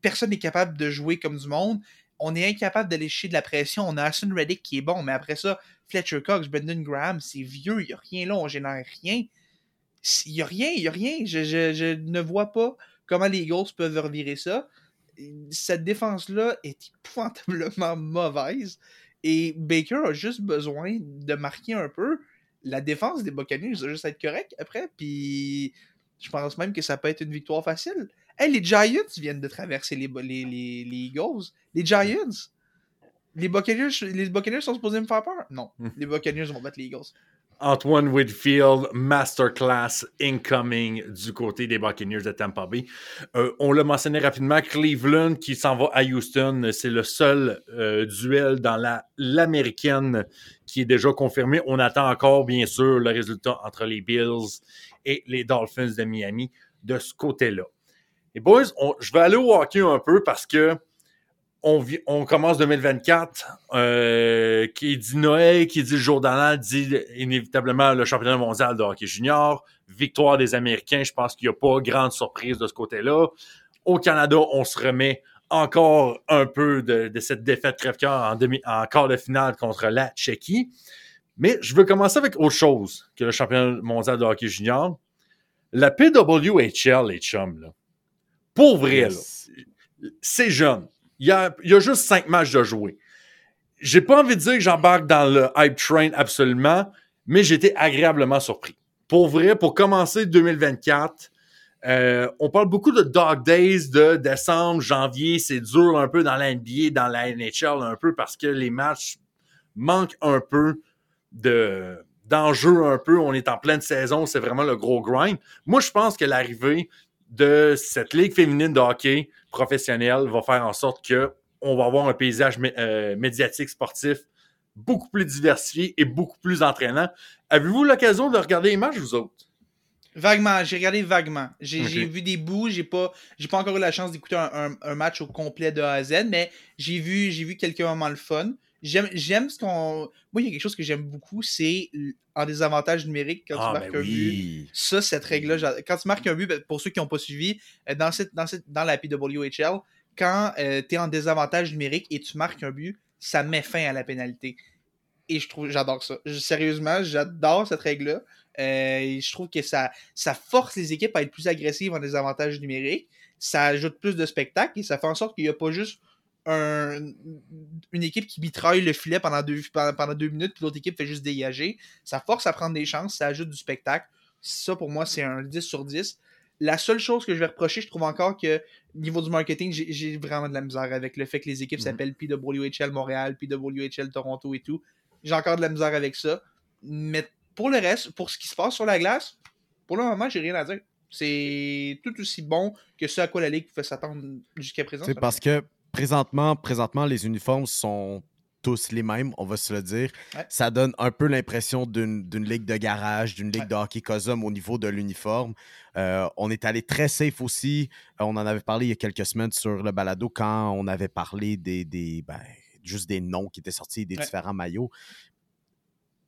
personne n'est capable de jouer comme du monde. On est incapable d'aller chier de la pression. On a Hassan Reddick qui est bon, mais après ça, Fletcher Cox, Brendan Graham, c'est vieux, il n'y a rien là, on génère rien. Il n'y a rien, il a rien. Je, je, je ne vois pas comment les Eagles peuvent revirer ça. Cette défense-là est épouvantablement mauvaise. Et Baker a juste besoin de marquer un peu. La défense des Buccaneers va juste être correcte après. Puis je pense même que ça peut être une victoire facile. Hey, les Giants viennent de traverser les, les, les, les Eagles. Les Giants. Les Buccaneers, les Buccaneers sont supposés me faire peur? Non. Les Buccaneers vont battre les Eagles. Antoine Whitfield, masterclass incoming du côté des Buccaneers de Tampa Bay. Euh, on l'a mentionné rapidement, Cleveland qui s'en va à Houston, c'est le seul euh, duel dans la l'américaine qui est déjà confirmé. On attend encore, bien sûr, le résultat entre les Bills et les Dolphins de Miami de ce côté-là. Et boys, je vais aller au hockey un peu parce que on, commence 2024. euh, qui dit Noël, qui dit le jour dit inévitablement le championnat mondial de hockey junior. Victoire des Américains. Je pense qu'il n'y a pas grande surprise de ce côté-là. Au Canada, on se remet encore un peu de, de cette défaite crève-cœur en, demi, en quart de finale contre la Tchéquie. Mais je veux commencer avec autre chose que le championnat mondial de hockey junior. La PWHL, les chums, là. Pour vrai, là c'est jeune. Il y, a, juste cinq matchs de jouer. J'ai pas envie de dire que j'embarque dans le hype train absolument, mais j'étais agréablement surpris. Pour vrai, pour commencer 2024, euh, on parle beaucoup de dog days de décembre, janvier. C'est dur un peu dans la NBA, dans la NHL un peu parce que les matchs manque un peu de d'enjeu un peu. On est en pleine saison, c'est vraiment le gros grind. Moi, je pense que l'arrivée de cette ligue féminine de hockey professionnelle va faire en sorte que on va avoir un paysage euh, médiatique sportif beaucoup plus diversifié et beaucoup plus entraînant. Avez-vous l'occasion de regarder les matchs, vous autres? Vaguement, j'ai regardé vaguement. J'ai vu des bouts, j'ai pas, pas encore eu la chance d'écouter un, match au complet de A à Z, mais j'ai vu, vu quelques moments le fun. J'aime ce qu'on. Moi, il y a quelque chose que j'aime beaucoup, c'est en désavantage numérique quand tu Ah, marques ben un but. Ça, cette règle-là, quand tu marques un but, ben, pour ceux qui n'ont pas suivi, euh, dans, cette, dans, cette, dans la PWHL, quand tu es en désavantage numérique et tu marques un but, ça met fin à la pénalité. Et je trouve, j'adore ça. Je- sérieusement, j'adore cette règle-là. Euh, et je trouve que ça, ça force les équipes à être plus agressives en désavantage numérique. Ça ajoute plus de spectacle et ça fait en sorte qu'il n'y a pas juste un- une équipe qui mitraille le filet pendant deux, pendant, deux minutes, puis l'autre équipe fait juste dégager. Ça force à prendre des chances, ça ajoute du spectacle. Ça, pour moi, c'est un 10 sur 10. La seule chose que je vais reprocher, je trouve encore que niveau du marketing, j'ai- j'ai vraiment de la misère avec le fait que les équipes Mhm. s'appellent PWHL Montréal, PWHL Toronto et tout. J'ai encore de la misère avec ça. Mais pour le reste, pour ce qui se passe sur la glace, pour le moment, j'ai rien à dire. C'est tout aussi bon que ce à quoi la Ligue pouvait s'attendre jusqu'à présent. C'est parce que présentement, présentement, les uniformes sont tous les mêmes, on va se le dire. Ouais. Ça donne un peu l'impression d'une ligue de garage, d'une ligue Ouais. de hockey cosum au niveau de l'uniforme. Euh, on est allé très safe aussi. Euh, on en avait parlé il y a quelques semaines sur le balado quand on avait parlé des, des ben, juste des noms qui étaient sortis des Ouais. différents maillots.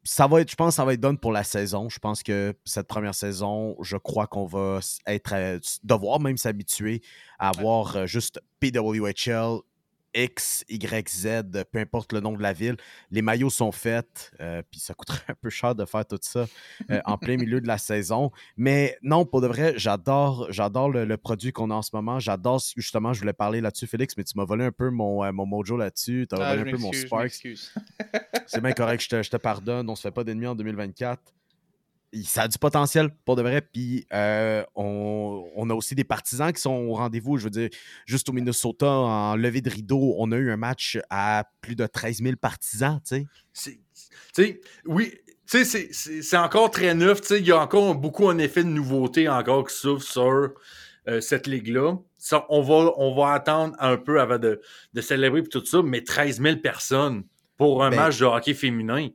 Ça va être, je pense, que ça va être donne pour la saison. Je pense que cette première saison, je crois qu'on va être, euh, devoir même s'habituer à avoir euh, juste PWHL, X, Y, Z, peu importe le nom de la ville. Les maillots sont faits, euh, puis ça coûterait un peu cher de faire tout ça euh, en plein milieu de la saison. Mais non, pour de vrai, j'adore, j'adore le, le produit qu'on a en ce moment. J'adore, justement, je voulais parler là-dessus, Félix, mais tu m'as volé un peu mon, euh, mon mojo là-dessus. Tu as Ah, volé un peu mon Sparks. m'excuse. C'est bien correct, je te, je te pardonne. On se fait pas d'ennemis en 2024. Ça a du potentiel, pour de vrai. Puis euh, on, on a aussi des partisans qui sont au rendez-vous. Je veux dire, juste au Minnesota, en levée de rideau, on a eu un match à plus de 13 000 partisans, tu sais. Oui, tu sais, c'est- encore très neuf. Tu sais, il y a encore beaucoup un effet de nouveauté encore qui s'ouvre sur euh, cette ligue-là. On, va, on va attendre un peu avant de, de célébrer tout ça, mais 13 000 personnes pour un Ben, match de hockey féminin.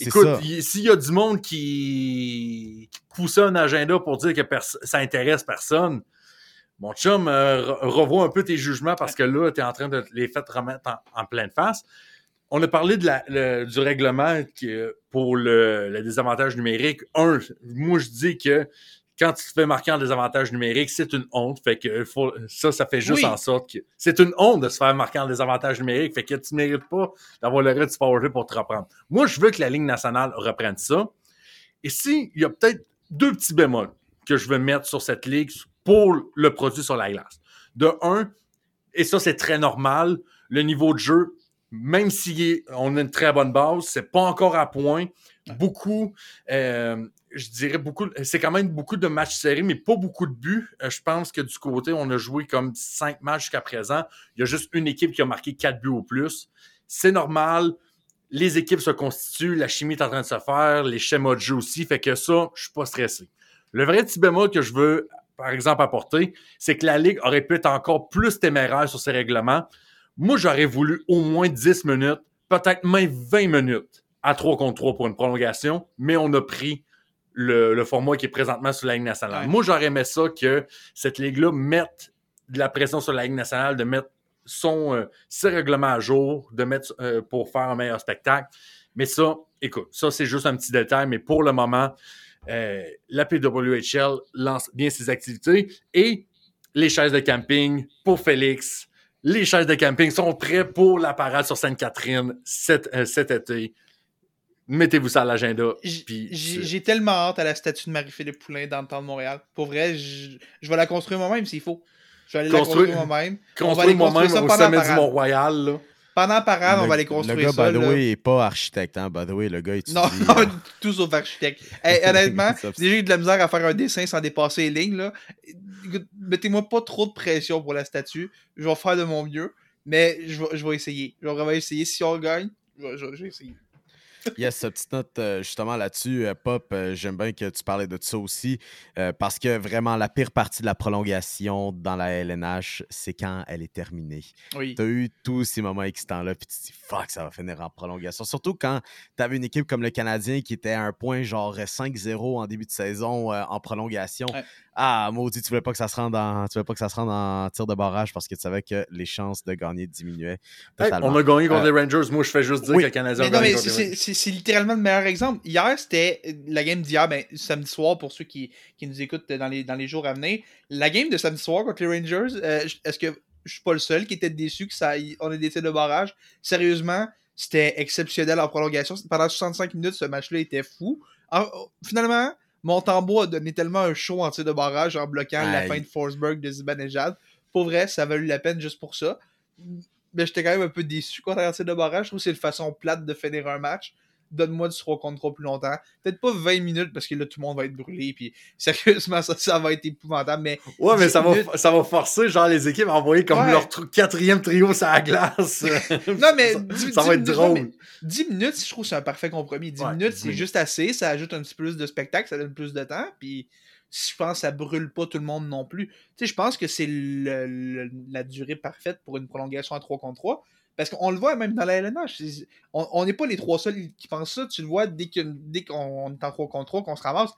Écoute, s'il y a du monde qui, qui pousse un agenda pour dire que ça intéresse personne, mon chum, euh, re- revois un peu tes jugements parce que là, tu es en train de les faire remettre en, en pleine face. On a parlé de la- le- du règlement qui, pour le, le désavantage numérique. Un, moi, je dis que quand tu te fais marquer en désavantage numérique, c'est une honte. Fait que il faut, ça, ça fait juste Oui. en sorte que c'est une honte de se faire marquer en désavantage numérique. Fait que tu ne mérites pas d'avoir le droit de power pour te reprendre. Moi, je veux que la Ligue nationale reprenne ça. Et si il y a peut-être deux petits bémols que je veux mettre sur cette ligue pour le produit sur la glace. De un, et ça c'est très normal, le niveau de jeu, même si on a une très bonne base, c'est pas encore à point. Beaucoup, euh, je dirais beaucoup, c'est quand même beaucoup de matchs serrés, mais pas beaucoup de buts. Euh, je pense que du côté, on a joué comme cinq matchs jusqu'à présent. Il y a juste une équipe qui a marqué quatre buts au plus. C'est normal les équipes se constituent, la chimie est en train de se faire, les schémas de jeu aussi, fait que ça, je suis pas stressé. Le vrai petit bémol que je veux, par exemple, apporter, c'est que la Ligue aurait pu être encore plus téméraire sur ses règlements. Moi, j'aurais voulu au moins 10 minutes, peut-être même 20 minutes à 3 contre 3 pour une prolongation, mais on a pris le, le format qui est présentement sur la Ligue nationale. Ouais. Moi, j'aurais aimé ça que cette Ligue-là mette de la pression sur la Ligue nationale, de mettre son, euh, ses règlements à jour, de mettre euh, pour faire un meilleur spectacle. Mais ça, écoute, ça c'est juste un petit détail, mais pour le moment, euh, la PWHL lance bien ses activités et les chaises de camping pour Félix. Les chaises de camping sont prêtes pour la parade sur Sainte-Catherine cet, euh, cet été. Mettez-vous ça à l'agenda. J'ai j'ai tellement hâte à la statue de Marie-Philippe Poulain dans le temps de Montréal. Pour vrai, je, je vais la construire moi-même s'il faut. Je vais aller Construire- la construire moi-même. On va Construire moi-même au pendant sommet du parade. Mont-Royal. là. Pendant la parade, on va aller construire Le gars, ça. by the là. way, est pas architecte, hein, by the way. Le gars étudie. Non, euh, tout sauf architecte. Hey, honnêtement, déjà eu de la misère à faire un dessin sans dépasser les lignes. Là. Mettez-moi pas trop de pression pour la statue. Je vais faire de mon mieux, mais je vais, je vais essayer. Je vais vraiment essayer. Si on gagne, je- je- j'ai essayé. Yes, cette petite note euh, justement là-dessus, euh, Pop, euh, j'aime bien que tu parlais de ça aussi, parce que vraiment la pire partie de la prolongation dans la LNH, c'est quand elle est terminée. Oui. Tu as eu tous ces moments excitants-là, puis tu te dis fuck, ça va finir en prolongation. Surtout quand tu avais une équipe comme le Canadien qui était à un point genre 5-0 en début de saison en prolongation. Ouais. Ah, maudit, tu voulais pas que ça se rende en, tu voulais pas que ça se rende en tir de barrage parce que tu savais que les chances de gagner diminuaient. Hey, on a gagné contre Euh, les Rangers. Moi, je fais juste dire oui. que le Canadien Mais a non, gagné c'est- littéralement le meilleur exemple. Hier, c'était la game d'hier, ben, samedi soir, pour ceux qui, qui nous écoutent dans les, dans les jours à venir. La game de samedi soir contre les Rangers, euh, est-ce que je suis pas le seul qui était déçu que ça y- on ait des tirs de barrage? Sérieusement, c'était exceptionnel en prolongation. Pendant 65 minutes, ce match-là était fou. En- finalement, Montembeau a donné tellement un show en tir de barrage en bloquant la fin de Forsberg de Zibanejad. Pour vrai, ça a valu la peine juste pour ça. Mais j'étais quand même un peu déçu quand on tir de barrage. Je trouve que c'est une façon plate de finir un match. Donne-moi du 3 contre 3 plus longtemps. Peut-être pas 20 minutes parce que là, tout le monde va être brûlé. Puis sérieusement, ça, ça va être épouvantable. Mais Ouais, mais 10 ça va, minutes. ça va forcer genre les équipes à envoyer comme Ouais. leur tr- quatrième trio sur la glace. Non, mais ça, 10 ça va être 10 drôle. mais 10 minutes, je trouve que c'est un parfait compromis. 10 Ouais, minutes, 10 c'est minutes. juste assez. Ça ajoute un petit peu plus de spectacle, ça donne plus de temps. Puis je pense que ça brûle pas tout le monde non plus. Tu sais, je pense que c'est la durée parfaite pour une prolongation à 3 contre 3. Parce qu'on le voit même dans la LNH. On n'est pas les trois seuls qui pensent ça. Tu le vois dès que- dès qu'on est en 3 contre 3, qu'on se ramasse.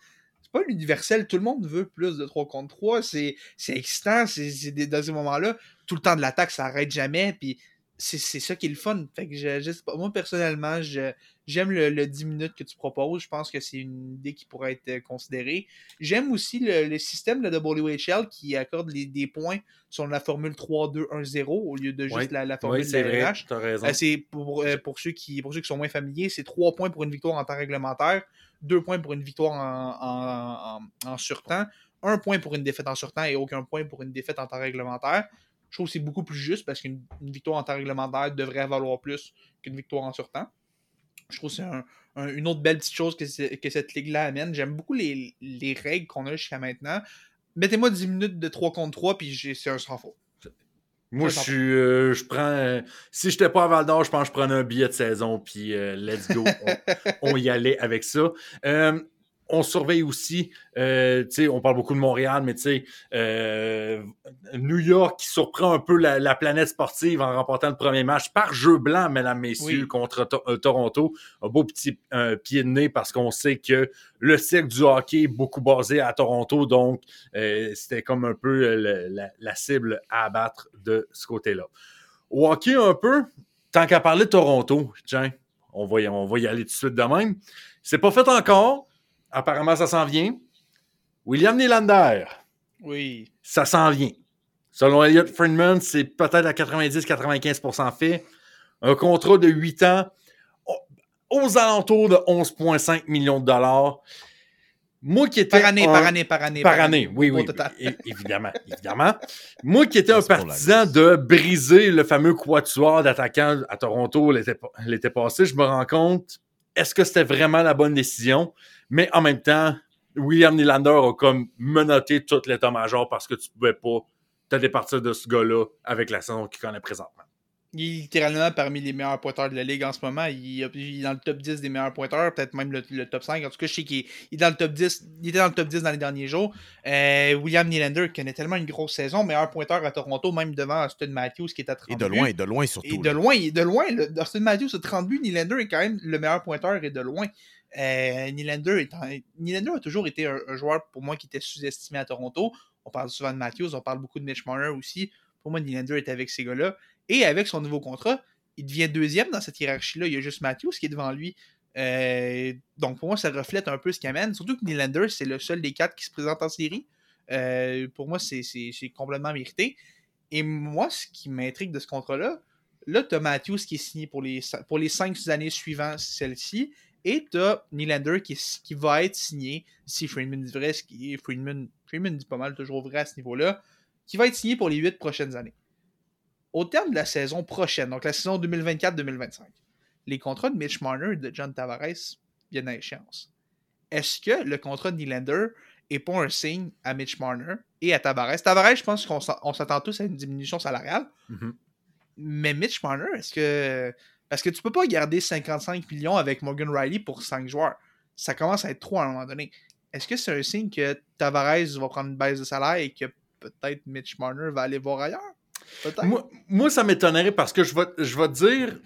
C'est pas l'universel. Tout le monde veut plus de 3 contre 3. C'est excitant. C'est dans ces moments-là. Tout le temps de l'attaque, ça arrête jamais. Puis c'est ça qui est le fun. Fait que je, je sais pas. Moi, personnellement, j'aime le, le 10 minutes que tu proposes. Je pense que c'est une idée qui pourrait être euh, considérée. J'aime aussi le, le système de WHL qui accorde les- des points sur la formule 3-2-1-0 au lieu de juste Ouais. la, la formule Oui, de vrai. Raison. Euh, c'est pour, euh, pour, ceux qui, pour ceux qui sont moins familiers, c'est 3 points pour une victoire en temps réglementaire, 2 points pour une victoire en, en, en, en surtemps, 1 point pour une défaite en surtemps et aucun point pour une défaite en temps réglementaire. Je trouve que c'est beaucoup plus juste parce qu'une une victoire en temps réglementaire devrait valoir plus qu'une victoire en surtemps. Je trouve que c'est un- un- une autre belle petite chose que, cette ligue-là amène. J'aime beaucoup les, les règles qu'on a jusqu'à maintenant. Mettez-moi 10 minutes de 3 contre 3, puis c'est un sans faute. Moi, je je suis. euh, je prends. euh, si j'étais pas à Val d'Or, je pense que je prenais un billet de saison, puis euh, let's go. on, on y allait avec ça. On surveille aussi, euh, tu sais, on parle beaucoup de Montréal, mais tu sais, euh, New York qui surprend un peu la, la planète sportive en remportant le premier match par jeu blanc, mesdames, messieurs, Oui. contre To- euh, Toronto. Un beau petit euh, pied de nez parce qu'on sait que le cycle du hockey est beaucoup basé à Toronto, donc euh, c'était comme un peu euh, le- la, la cible à abattre de ce côté-là. Au hockey, un peu, tant qu'à parler de Toronto, tiens, on va, y, on va y aller tout de suite de même. C'est pas fait encore. Apparemment, ça s'en vient. William Nylander, Oui. ça s'en vient. Selon Elliot Friedman, c'est peut-être à 90-95% fait. Un contrat de 8 ans au- aux alentours de 11,5 millions de dollars. Moi qui étais Par année, un- par année, par année. par année, oui, oui. évidemment, évidemment. Moi qui étais un partisan de briser le fameux quatuor d'attaquants à Toronto l'été passé, je me rends compte, est-ce que c'était vraiment la bonne décision? Mais en même temps, William Nylander a comme menotté tout l'état-major parce que tu pouvais pas te départir de ce gars-là avec la saison qu'il connaît présentement. Il est littéralement parmi les meilleurs pointeurs de la ligue en ce moment. Il, est dans le top 10 des meilleurs pointeurs, peut-être même le, le top 5. En tout cas, je sais qu'il est, dans le top 10. Il était dans le top 10 dans les derniers jours. Euh, William Nylander connaît tellement une grosse saison, meilleur pointeur à Toronto, même devant Austin Matthews qui est à 30 Et de buts. loin, de loin surtout. Et de là. loin, et de loin, le, Austin Matthews a 30 buts, Nylander est quand même le meilleur pointeur et de loin. Euh, Nylander, est en- Nylander a toujours été un, un joueur pour moi qui était sous-estimé à Toronto. On parle souvent de Matthews, on parle beaucoup de Mitch Marner aussi. Pour moi, Nylander est avec ces gars-là. Et avec son nouveau contrat, il devient deuxième dans cette hiérarchie-là. Il y a juste Matthews qui est devant lui. Euh, donc pour moi, ça reflète un peu ce qu'il amène. Surtout que Nylander, c'est le seul des quatre qui se présente en série. Euh, pour moi, c'est complètement mérité. Et moi, ce qui m'intrigue de ce contrat-là, là, tu as Matthews qui est signé pour les, cinq années suivantes, celle-ci, et tu as Nylander qui, va être signé, si Friedman dit vrai, Friedman, Friedman dit pas mal toujours vrai à ce niveau-là, qui va être signé pour les huit prochaines années. Au terme de la saison prochaine, donc la saison 2024-2025, les contrats de Mitch Marner et de John Tavares viennent à échéance. Est-ce que le contrat de Nylander est pas un signe à Mitch Marner et à Tavares? Tavares, je pense qu'on s'attend tous à une diminution salariale. Mhm. Mais Mitch Marner, est-ce que Parce que tu peux pas garder 55 millions avec Morgan Riley pour 5 joueurs. Ça commence à être trop à un moment donné. Est-ce que c'est un signe que Tavares va prendre une baisse de salaire et que peut-être Mitch Marner va aller voir ailleurs? Moi, moi, ça m'étonnerait parce que je vais, je vais te dire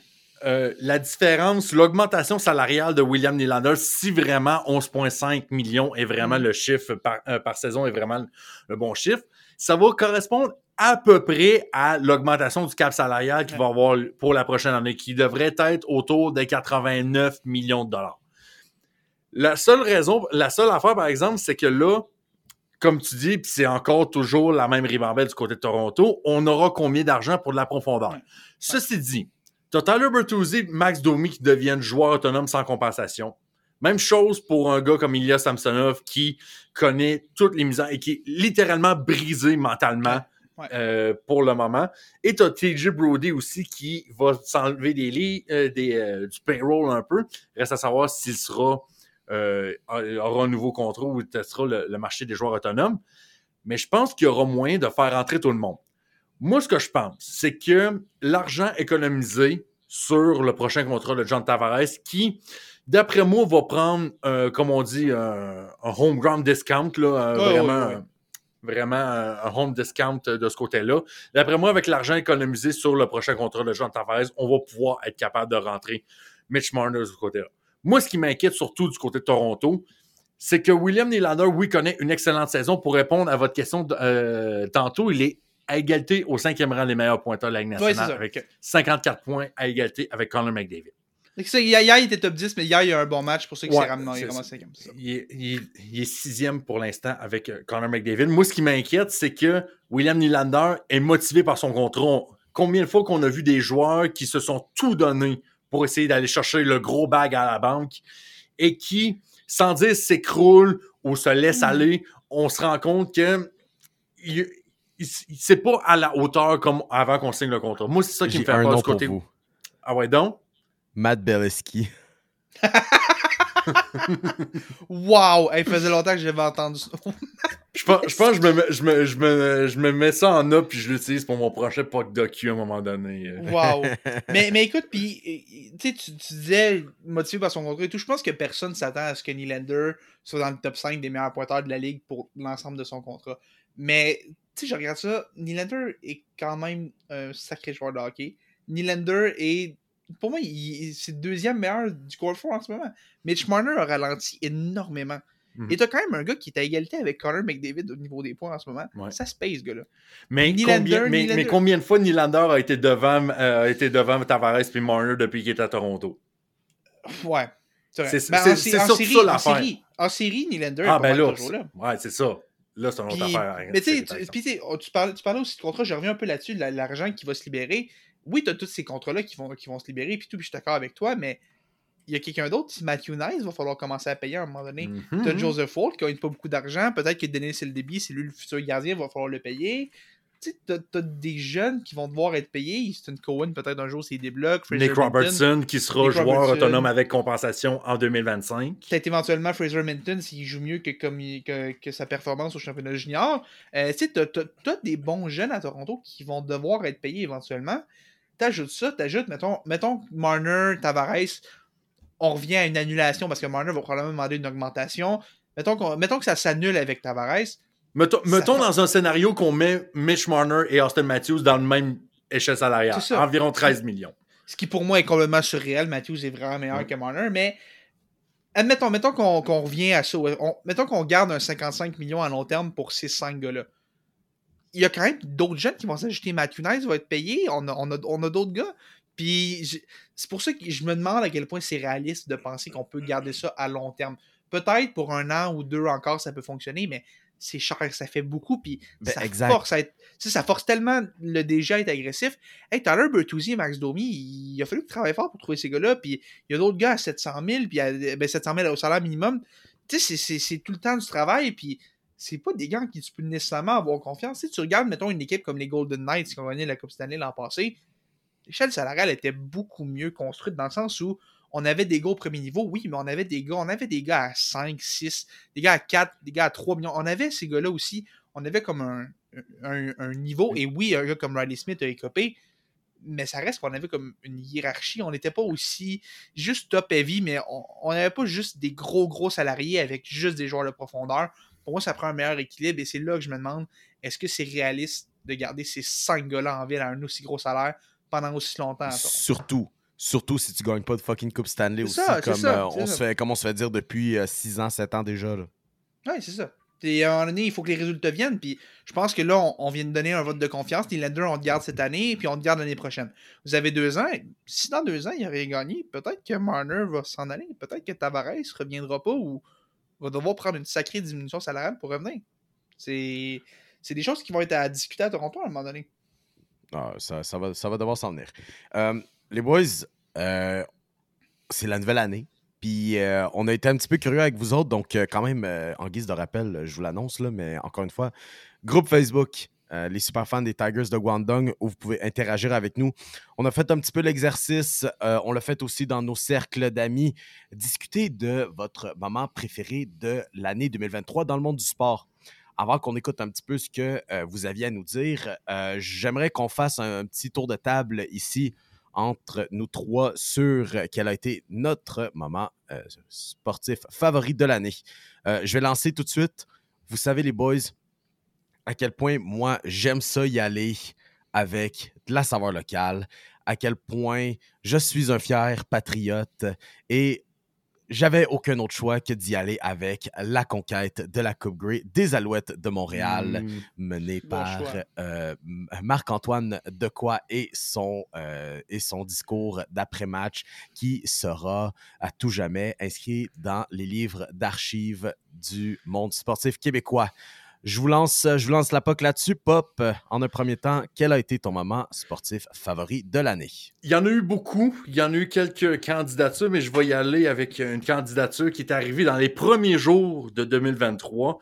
euh, la différence, l'augmentation salariale de William Nylander, si vraiment 11,5 millions est vraiment Mm. le chiffre par, euh, par saison, est vraiment le, le bon chiffre, ça va correspondre à peu près à l'augmentation du cap salarial qu'il va avoir pour la prochaine année, qui devrait être autour de 89 millions de dollars. La seule raison, la seule affaire, par exemple, c'est que là, comme tu dis, puis c'est encore toujours la même ribambelle du côté de Toronto, on aura combien d'argent pour de la profondeur? Ouais. Ceci dit, t'as Tyler Bertuzzi, Max Domi qui deviennent joueurs autonomes sans compensation. Même chose pour un gars comme Ilya Samsonov qui connaît toutes les misères et qui est littéralement brisé mentalement Ouais. euh, pour le moment. Et t'as TJ Brody aussi qui va s'enlever des lits, euh, des, euh, du payroll un peu. Reste à savoir s'il sera euh, aura un nouveau contrat ou testera le, le marché des joueurs autonomes. Mais je pense qu'il y aura moyen de faire entrer tout le monde. Moi, ce que je pense, c'est que l'argent économisé sur le prochain contrat de John Tavares, qui, d'après moi, va prendre, euh, comme on dit, un, un home ground discount, là, vraiment, vraiment un home discount de ce côté-là. D'après moi, avec l'argent économisé sur le prochain contrat de John Tavares, on va pouvoir être capable de rentrer Mitch Marner de ce côté-là. Moi, ce qui m'inquiète surtout du côté de Toronto, c'est que William Nylander, oui, connaît une excellente saison. Pour répondre à votre question euh, tantôt, il est à égalité au cinquième rang des meilleurs pointeurs de la Ligue nationale avec Ok. 54 points à égalité avec Connor McDavid. Hier, hier, il était top 10, mais hier, il y a un bon match pour ceux qui Ouais, s'est ramené. Il est vraiment ça. cinquième, c'est ça. Il est, il est- il est sixième pour l'instant avec euh, Connor McDavid. Moi, ce qui m'inquiète, c'est que William Nylander est motivé par son contrat. On- Combien de fois qu'on a vu des joueurs qui se sont tout donnés pour essayer d'aller chercher le gros bag à la banque et qui, sans dire s'écroulent ou se laissent aller, on se rend compte que c'est pas à la hauteur comme avant qu'on signe le contrat. Moi, c'est ça qui me fait un peur nom du pour côté. vous. Ah ouais, donc? Matt Belesky. Wow! Il faisait longtemps que j'avais entendu ça. Je pense, je, pense que je, me, mets- je, me, je, me, je me mets ça en up puis je l'utilise pour mon prochain POC docu à un moment donné. Wow! mais, mais écoute, puis, euh, tu sais, tu tu disais motivé par son contrat et tout. Je pense que personne s'attend à ce que Nylander soit dans le top 5 des meilleurs pointeurs de la ligue pour l'ensemble de son contrat. Mais, tu sais, je regarde ça. Nylander est quand même un sacré joueur de hockey. Nylander est. Pour moi, c'est le deuxième meilleur du Core 4 en ce moment. Mitch Marner a ralenti énormément. Mhm. Et t'as quand même un gars qui est à égalité avec Connor McDavid au niveau des points en ce moment. Ouais. Ça se paye, ce gars-là. Mais, combien, mais, Nylander. mais combien de fois Nylander a été devant, euh, a été devant Tavares puis Marner depuis qu'il est à Toronto? Ouais. C'est Ben, en, en surtout série, ça, en l'affaire. série, en série, Nylander Ah, est ben là, toujours là. ouais, c'est ça. Là, c'est une autre Puis, affaire. mais tu sais, tu- oh, tu parlais, aussi de contrat, je reviens un peu là-dessus, la- l'argent qui va se libérer. Oui, tu as tous ces contrats-là qui vont, qui vont se libérer, puis tout, puis je suis d'accord avec toi, mais il y a quelqu'un d'autre, Matthew Nice, il va falloir commencer à payer à un moment donné. Mhm. Tu as Joseph Holt qui gagne pas beaucoup d'argent, peut-être que Denis le débit, c'est lui le futur gardien, il va falloir le payer. Tu sais, t'as as des jeunes qui vont devoir être payés. Easton Cohen, peut-être un jour, s'il débloque. Fraser Nick Minton. Robertson qui sera Nick joueur Robertson. autonome avec compensation en 2025. Peut-être éventuellement Fraser Minton s'il joue mieux que, comme que, que sa performance au championnat junior. Euh, tu sais, t'as- t'as des bons jeunes à Toronto qui vont devoir être payés éventuellement. T'ajoutes ça, t'ajoutes, mettons, mettons Marner, Tavares, on revient à une annulation parce que Marner va probablement demander une augmentation. Mettons, que ça s'annule avec Tavares. Mettons, dans un scénario qu'on met Mitch Marner et Austin Matthews dans le même échelle salariale, environ 13 millions. Ce qui pour moi est complètement surréel. Matthews est vraiment meilleur que Marner, mais admettons, mettons qu'on revient à ça. On- mettons qu'on garde un 55 millions à long terme pour ces 5 gars-là. Il y a quand même d'autres jeunes qui vont s'ajouter. Matthew Nice va être payé. On a, on a, on a d'autres gars. Puis c'est pour ça que je me demande à quel point c'est réaliste de penser qu'on peut garder ça à long terme. Peut-être pour un an ou deux encore, ça peut fonctionner, mais c'est cher, ça fait beaucoup. Puis Ben, ça exact. force à être. ça force tellement le déjà à être agressif. Hey, Tyler Bertuzzi et Max Domi, il a fallu travailler fort pour trouver ces gars-là. Puis il y a d'autres gars à 700 000, puis à, ben, 700 000 au salaire minimum. Tu sais, c'est tout le temps du travail. Puis c'est pas des gars qui tu peux nécessairement avoir confiance. Sais, tu regardes, mettons, une équipe comme les Golden Knights qui ont gagné la Coupe Stanley l'an passé. L'échelle salariale était beaucoup mieux construite dans le sens où on avait des gars au premier niveau, oui, mais on avait des gars, on avait des gars à 5, 6, des gars à 4, des gars à 3 millions. On avait ces gars-là aussi. On avait comme un, un, un niveau. Et oui, un gars comme Riley Smith a écopé. mais ça reste qu'on avait comme une hiérarchie. On n'était pas aussi juste top heavy, mais on n'avait pas juste des gros, gros salariés avec juste des joueurs de profondeur. Pour moi, ça prend un meilleur équilibre et c'est là que je me demande est-ce que c'est réaliste de garder ces cinq gars-là en ville à un aussi gros salaire pendant aussi longtemps? Surtout. Surtout si tu gagnes pas de fucking Coupe Stanley aussi, comme, euh, on se fait, comme on se fait dire depuis 6 euh, ans, 7 ans déjà. Oui, c'est ça. Et à un moment donné, il faut que les résultats viennent. Puis je pense que là, on, vient de donner un vote de confiance. Les Lenders, on te garde cette année, puis on te garde l'année prochaine. Vous avez deux ans. Si dans deux ans, il aurait gagné, peut-être que Marner va s'en aller. Peut-être que Tavares ne reviendra pas ou va devoir prendre une sacrée diminution salariale pour revenir. C'est, des choses qui vont être à discuter à Toronto à un moment donné. Ah, ça, ça, va, ça va devoir s'en venir. Euh, les boys, euh, c'est la nouvelle année. Puis euh, on a été un petit peu curieux avec vous autres, donc quand même, en guise de rappel, je vous l'annonce, mais encore une fois, groupe Facebook, les super fans des Tigers de Guangdong, où vous pouvez interagir avec nous. On a fait un petit peu l'exercice, on l'a fait aussi dans nos cercles d'amis, discuter de votre moment préféré de l'année 2023 dans le monde du sport. Avant qu'on écoute un petit peu ce que vous aviez à nous dire, j'aimerais qu'on fasse un petit tour de table ici entre nous trois sur quel a été notre moment euh, sportif favori de l'année. Euh, je vais lancer tout de suite. Vous savez, les boys, à quel point moi, j'aime ça y aller avec de la saveur locale, à quel point je suis un fier patriote et j'avais aucun autre choix que d'y aller avec la conquête de la Coupe Grey des Alouettes de Montréal, mmh. menée par euh, Marc-Antoine Decoy et son, euh, et son discours d'après-match qui sera à tout jamais inscrit dans les livres d'archives du monde sportif québécois. Je vous lance, je vous lance la POC là-dessus. Pop, en un premier temps, quel a été ton moment sportif favori de l'année? Il y en a eu beaucoup. Il y en a eu quelques candidatures, mais je vais y aller avec une candidature qui est arrivée dans les premiers jours de 2023.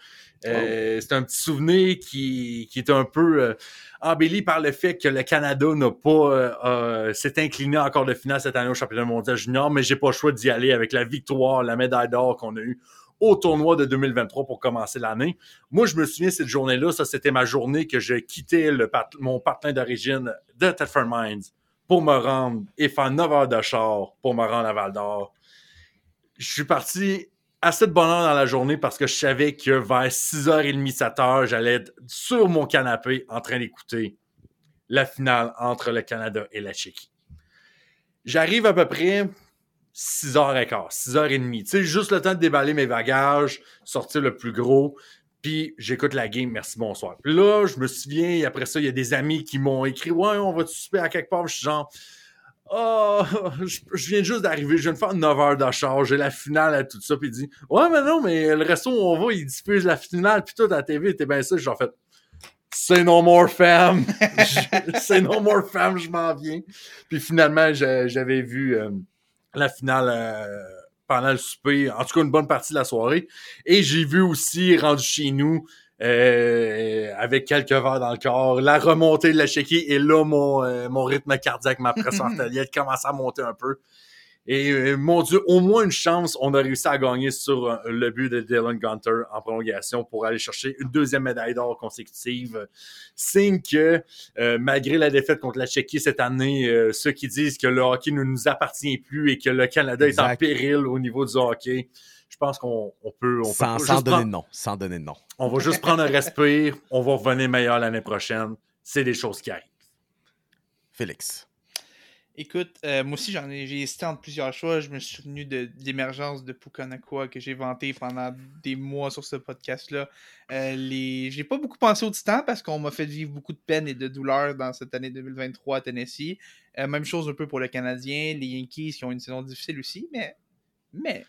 Euh, c'est un petit souvenir qui, qui est un peu euh, embelli par le fait que le Canada n'a pas euh, s'est incliné encore de finale cette année au championnat mondial junior, mais j'ai pas le choix d'y aller avec la victoire, la médaille d'or qu'on a eue au tournoi de 2023 pour commencer l'année. Moi, je me souviens cette journée-là, ça c'était ma journée que j'ai quitté le mon partenaire d'origine de Thetford Mines pour me rendre et faire 9 heures de char pour me rendre à Val d'Or. Je suis parti assez de bonheur dans la journée parce que je savais que vers 6h30, 7h, j'allais être sur mon canapé en train d'écouter la finale entre le Canada et la Tchéquie. J'arrive à peu près 6h15, 6h30. Tu sais, juste le temps de déballer mes bagages, sortir le plus gros, puis j'écoute la game, merci, bonsoir. Puis là, je me souviens, après ça, il y a des amis qui m'ont écrit Ouais, on va te souper à quelque part. Je suis genre Oh, je, viens juste d'arriver, je viens de faire 9 heures de charge, j'ai la finale à tout ça, puis il dit Ouais, mais non, mais le resto où on va, il diffuse la finale, puis tout à la TV, t'es bien ça. J'ai fait c'est no more fam. c'est no more fam, je m'en viens. Puis finalement, j'avais vu euh, la finale euh, pendant le souper, en tout cas une bonne partie de la soirée. Et j'ai vu aussi, rendu chez nous, euh, avec quelques verres dans le corps, la remontée de la chéquille, et là, mon, euh, mon rythme cardiaque, ma pression artérielle commence à monter un peu. Et euh, mon Dieu, au moins une chance, on a réussi à gagner sur euh, le but de Dylan Gunter en prolongation pour aller chercher une deuxième médaille d'or consécutive. Signe que euh, malgré la défaite contre la Tchéquie cette année, ceux qui disent que le hockey ne nous appartient plus et que le Canada est en péril au niveau du hockey, je pense qu'on peut... On sans, sans donner de nom. Sans donner de nom. On va juste prendre un respire. On va revenir meilleur l'année prochaine. C'est des choses qui arrivent. Félix. Écoute, euh, moi aussi, j'en ai, j'ai hésité entre plusieurs choix. Je me suis souvenu de, l'émergence de Pukanakwa que j'ai vanté pendant des mois sur ce podcast-là. Euh, les... J'ai pas beaucoup pensé au Titan parce qu'on m'a fait vivre beaucoup de peine et de douleur dans cette année 2023 à Tennessee. Euh, même chose un peu pour le Canadien, les Yankees qui ont une saison difficile aussi, mais mais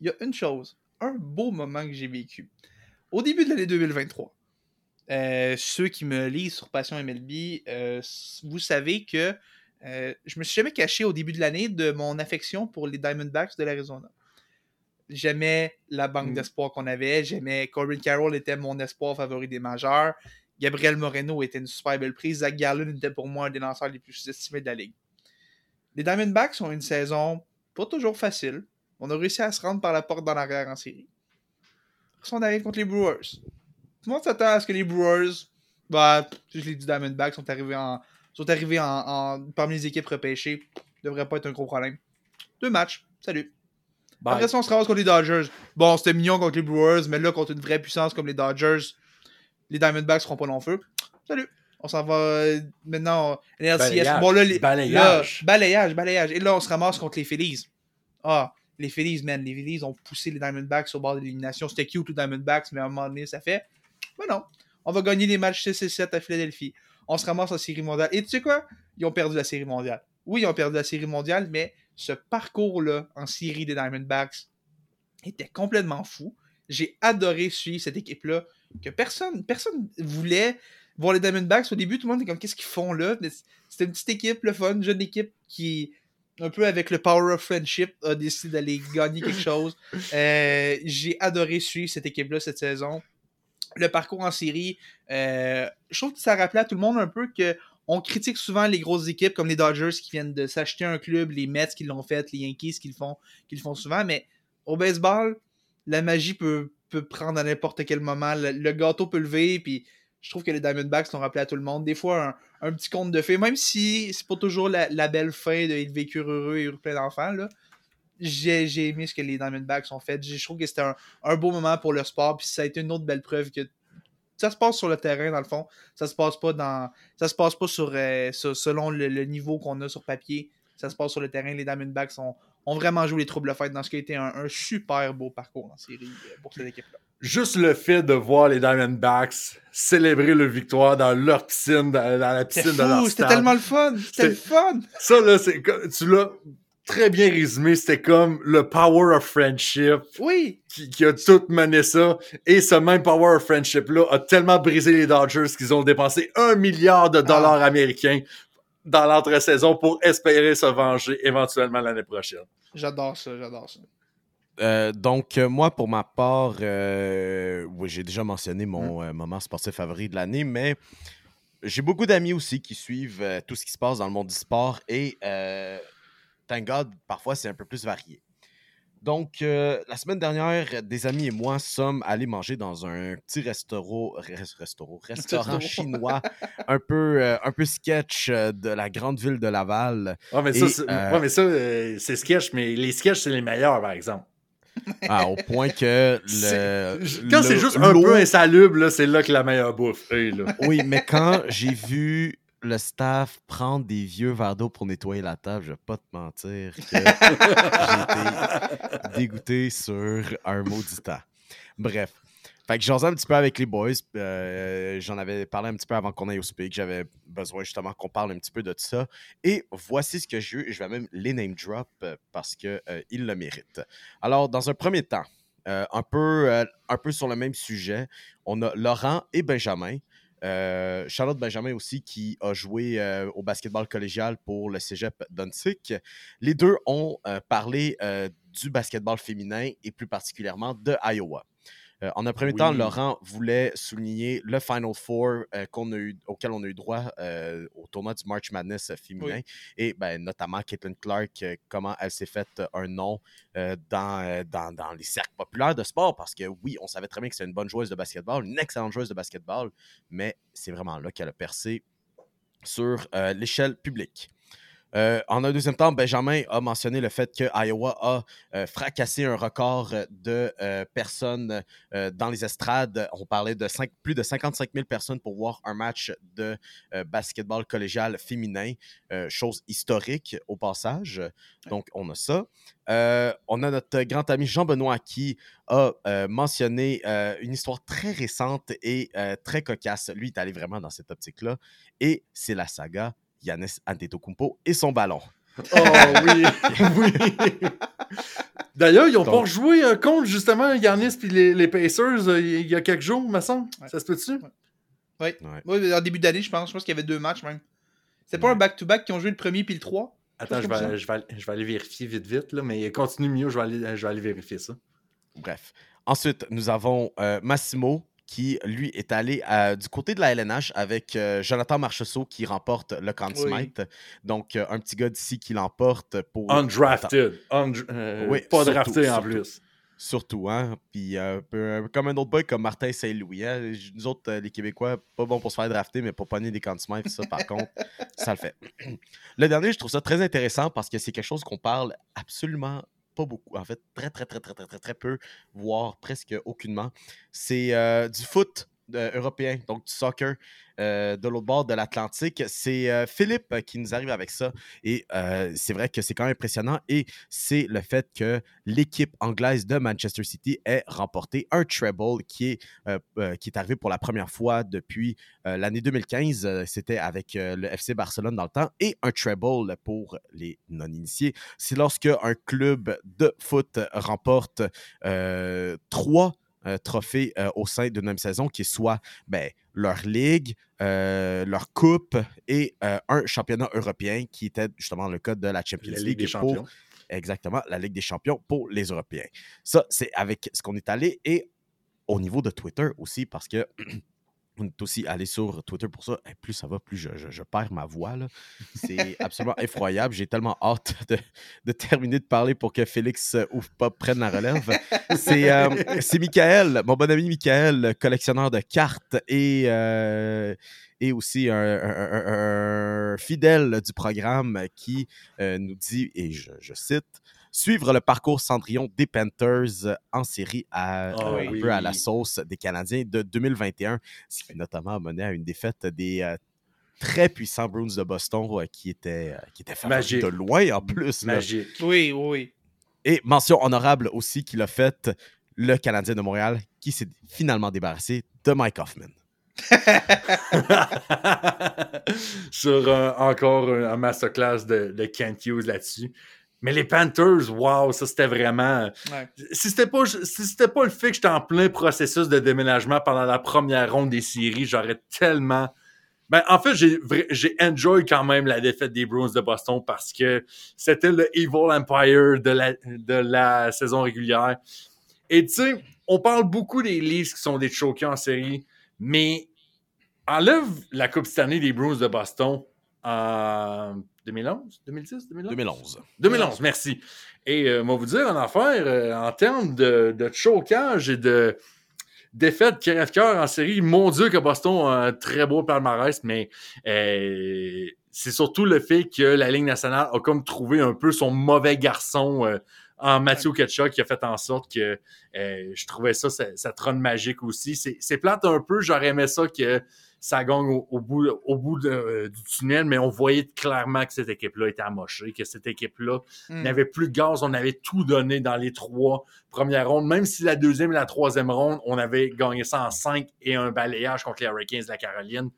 il y a une chose, un beau moment que j'ai vécu. Au début de l'année 2023, ceux qui me lisent sur Passion MLB, vous savez que euh, je me suis jamais caché au début de l'année de mon affection pour les Diamondbacks de l'Arizona. J'aimais la banque mm. d'espoir qu'on avait. J'aimais Corbin Carroll était mon espoir favori des majeurs. Gabriel Moreno était une super belle prise. Zach Gallen était pour moi un des lanceurs les plus estimés de la ligue. Les Diamondbacks ont une saison pas toujours facile. On a réussi à se rendre par la porte dans l'arrière en série. On arrive contre les Brewers. Tout le monde s'attend à ce que les Brewers, bah, je l'ai dit, Diamondbacks sont arrivés en, sont arrivés en, en- parmi les équipes repêchées. Devrait pas être un gros problème. Deux matchs. Salut. Bye. Après ça, on se ramasse contre les Dodgers. Bon, c'était mignon contre les Brewers, mais là, contre une vraie puissance comme les Dodgers, les Diamondbacks seront pas long feu. Salut. On s'en va euh, maintenant. NLCS. Balayage. Bon, là, les, Balayage. là, balayage, balayage. Et là, on se ramasse contre les Phillies. Ah, les Phillies, man. Les Phillies ont poussé les Diamondbacks au bord de l'élimination. C'était cute, les Diamondbacks, mais à un moment donné, ça fait. Mais non. On va gagner les matchs 6 et 7 à Philadelphie. On se ramasse en série mondiale. Et tu sais quoi? Ils ont perdu la série mondiale. Oui, ils ont perdu la série mondiale, mais ce parcours-là en série des Diamondbacks était complètement fou. J'ai adoré suivre cette équipe-là que personne personne voulait voir les Diamondbacks. Au début, tout le monde était comme qu'est-ce qu'ils font là? C'était une petite équipe, le fun, une jeune équipe qui, un peu avec le power of friendship, a décidé d'aller gagner quelque chose. Euh, J'ai adoré suivre cette équipe-là cette saison. Le parcours en série, euh, je trouve que ça rappelait à tout le monde un peu que on critique souvent les grosses équipes comme les Dodgers qui viennent de s'acheter un club, les Mets qui l'ont fait, les Yankees qui le font, souvent, mais au baseball, la magie peut, prendre à n'importe quel moment. Le, gâteau peut lever, puis je trouve que les Diamondbacks l'ont rappelé à tout le monde. Des fois, un, petit conte de fées, même si c'est pas toujours la, belle fin de vécurent heureux et plein d'enfants. J'ai aimé ce que les Diamondbacks ont fait. Je trouve que c'était un, un beau moment pour le sport, puis ça a été une autre belle preuve que ça se passe sur le terrain, dans le fond. Ça se passe pas dans. Ça se passe pas sur, euh, sur- selon le, le niveau qu'on a sur papier. Ça se passe sur le terrain. Les Diamondbacks ont, ont vraiment joué les troubles fêtes dans ce qui a été un, un super beau parcours en série euh, pour cette équipe-là. Juste le fait de voir les Diamondbacks célébrer leur victoire dans leur piscine, dans, la piscine de leur fou, c'était stade. tellement le fun! C'était le fun! Ça, là, c'est tu l'as très bien résumé. C'était comme le power of friendship Oui! qui, qui a tout mené ça. Et ce même power of friendship-là a tellement brisé les Dodgers qu'ils ont dépensé un milliard de dollars américains dans l'entre-saison pour espérer se venger éventuellement l'année prochaine. J'adore ça, j'adore ça. Euh, donc, euh, moi, pour ma part, euh, oui, j'ai déjà mentionné mon euh, moment sportif favori de l'année, mais j'ai beaucoup d'amis aussi qui suivent euh, tout ce qui se passe dans le monde du sport et, euh, thank God, parfois c'est un peu plus varié. Donc, euh, la semaine dernière, des amis et moi sommes allés manger dans un petit restaurant, res- restaurant, chinois un peu, euh, un peu sketch euh, de la grande ville de Laval. Ouais, mais ça, Et, c'est euh, ouais, mais ça, c'est sketch, mais les sketchs, c'est les meilleurs, par exemple. Ah, au point que le. Quand c'est juste un peu insalubre, c'est là que la meilleure bouffe. est, là. Oui, mais quand j'ai vu le staff prendre des vieux verres d'eau pour nettoyer la table, je vais pas te mentir j'ai été dégoûté sur un maudit temps. Bref. Fait que j'en un petit peu avec les boys. euh, J'en avais parlé un petit peu avant qu'on aille au speak. J'avais besoin justement qu'on parle un petit peu de ça. Et voici ce que j'ai eu. Je vais même les name drop euh, parce qu'ils le méritent. Alors, dans un premier temps, euh, un, peu, euh, un peu sur le même sujet, on a Laurent et Benjamin. Euh, Charlotte Benjamin aussi qui a joué euh, au basketball collégial pour le cégep d'Unsick. Les deux ont euh, parlé du basketball féminin et plus particulièrement de Iowa. Euh, en un premier Oui. temps, Laurent voulait souligner le Final Four euh, qu'on a eu, auquel on a eu droit euh, au tournoi du March Madness féminin et ben, notamment Caitlin Clark, comment elle s'est faite un nom dans, dans, dans les cercles populaires de sport parce que oui, on savait très bien que c'est une bonne joueuse de basketball, une excellente joueuse de basketball, mais c'est vraiment là qu'elle a percé sur l'échelle publique. Euh, en un deuxième temps, Benjamin a mentionné le fait que Iowa a euh, fracassé un record de euh, personnes dans les estrades. On parlait de plus de 55 000 personnes pour voir un match de basketball collégial féminin, chose historique au passage. Donc, on a ça. On a notre grand ami Jean-Benoît qui a mentionné une histoire très récente et très cocasse. Lui, il est allé vraiment dans cette optique-là. Et c'est la saga Yanis Antetokounmpo et son ballon. Oh oui, oui. D'ailleurs, ils ont Donc- pas rejoué euh, contre justement Yanis puis les, les Pacers euh, il y a quelques jours, me semble. Ouais. Ça se peut-tu? Oui. Ouais. Oui, en début d'année, je pense. Je pense qu'il y avait deux matchs même. C'était pas Ouais. un back-to-back qui ont joué le premier puis le 3. Attends, je vais, ça. je, vais, aller- je vais aller vérifier vite vite, là, mais continue mieux, je vais aller, je vais aller vérifier ça. Bref. Ensuite, nous avons euh, Massimo qui, lui, est allé euh, du côté de la LNH avec euh, Jonathan Marchessault qui remporte le Conn Oui. Smythe. Donc, euh, un petit gars d'ici qui l'emporte pour. Undrafted. Undr- euh, Oui, pas surtout, drafté en surtout. plus. Surtout, hein. Puis un peu, un peu comme un autre boy comme Martin Saint-Louis. Hein. Nous autres, euh, les Québécois, pas bon pour se faire drafter, mais pour pogner des candidates, ça, par contre, ça le fait. Le dernier, je trouve ça très intéressant parce que c'est quelque chose qu'on parle absolument beaucoup. En fait, très, très, très, très, très, très, très peu, voire presque aucunement. C'est euh, du foot euh, européen, donc du soccer euh, de l'autre bord de l'Atlantique. C'est euh, Philippe qui nous arrive avec ça. Et c'est vrai que c'est quand même impressionnant. Et c'est le fait que l'équipe anglaise de Manchester City ait remporté un treble qui est, qui est arrivé pour la première fois depuis l'année 2015. Euh, C'était avec le FC Barcelone dans le temps. Et un treble pour les non-initiés. C'est lorsque un club de foot remporte trois euh, trophées euh, au sein d'une même saison, qui soit ben, leur ligue, euh, leur coupe et euh, un championnat européen, qui était justement le cas de la Champions La League. Ligue des pour- champions. exactement, la Ligue des champions pour les Européens. Ça, c'est avec ce qu'on est allé et au niveau de Twitter aussi, parce que on est aussi allé sur Twitter pour ça. Et plus ça va, plus je, je- je perds ma voix. C'est absolument effroyable. J'ai tellement hâte de, de terminer de parler pour que Félix euh, ou Pop prenne la relève. C'est euh, Michael, mon bon ami Michael, collectionneur de cartes et, euh, et aussi un, un- un- un fidèle du programme qui euh, nous dit, et je, je cite, suivre le parcours Cendrillon des Panthers en série à, Ah un oui. peu à la sauce des Canadiens de 2021, ce qui notamment a mené à une défaite des euh, très puissants Bruins de Boston euh, qui étaient, euh, qui étaient favoris Magique. de loin en plus. là. Magique. Oui, oui. Et mention honorable aussi qu'il a fait le Canadien de Montréal qui s'est finalement débarrassé de Mike Hoffman. Sur euh, encore un, un masterclass de, de Kent Hughes là-dessus. Mais les Panthers, wow, ça c'était vraiment. Ouais. Si c'était pas, si c'était pas le fait que j'étais en plein processus de déménagement pendant la première ronde des séries, j'aurais tellement. Ben, en fait, j'ai, j'ai enjoy quand même la défaite des Bruins de Boston parce que c'était le Evil Empire de la, de la saison régulière. Et tu sais, on parle beaucoup des Leafs qui sont des chokers en série, mais enlève la Coupe année des Bruins de Boston en 2011, 2010, 2011? 2011. 2011, merci. Et euh, moi, vous dire en affaire, euh, en termes de, de chocage et de défaite qui rêve cœur en série, mon Dieu que Boston a un très beau palmarès, mais euh, c'est surtout le fait que la Ligue nationale a comme trouvé un peu son mauvais garçon euh, en Matthew Ketchuk qui a fait en sorte que euh, je trouvais ça, ça, ça trône magique aussi. C'est c'est plate un peu, j'aurais aimé ça que ça gagne au, au bout, au bout de, euh, du tunnel, mais on voyait clairement que cette équipe-là était amochée, que cette équipe-là Hmm. n'avait plus de gaz, on avait tout donné dans les trois premières rondes, même si la deuxième et la troisième ronde, on avait gagné ça en cinq et un balayage contre les Hurricanes de la Caroline.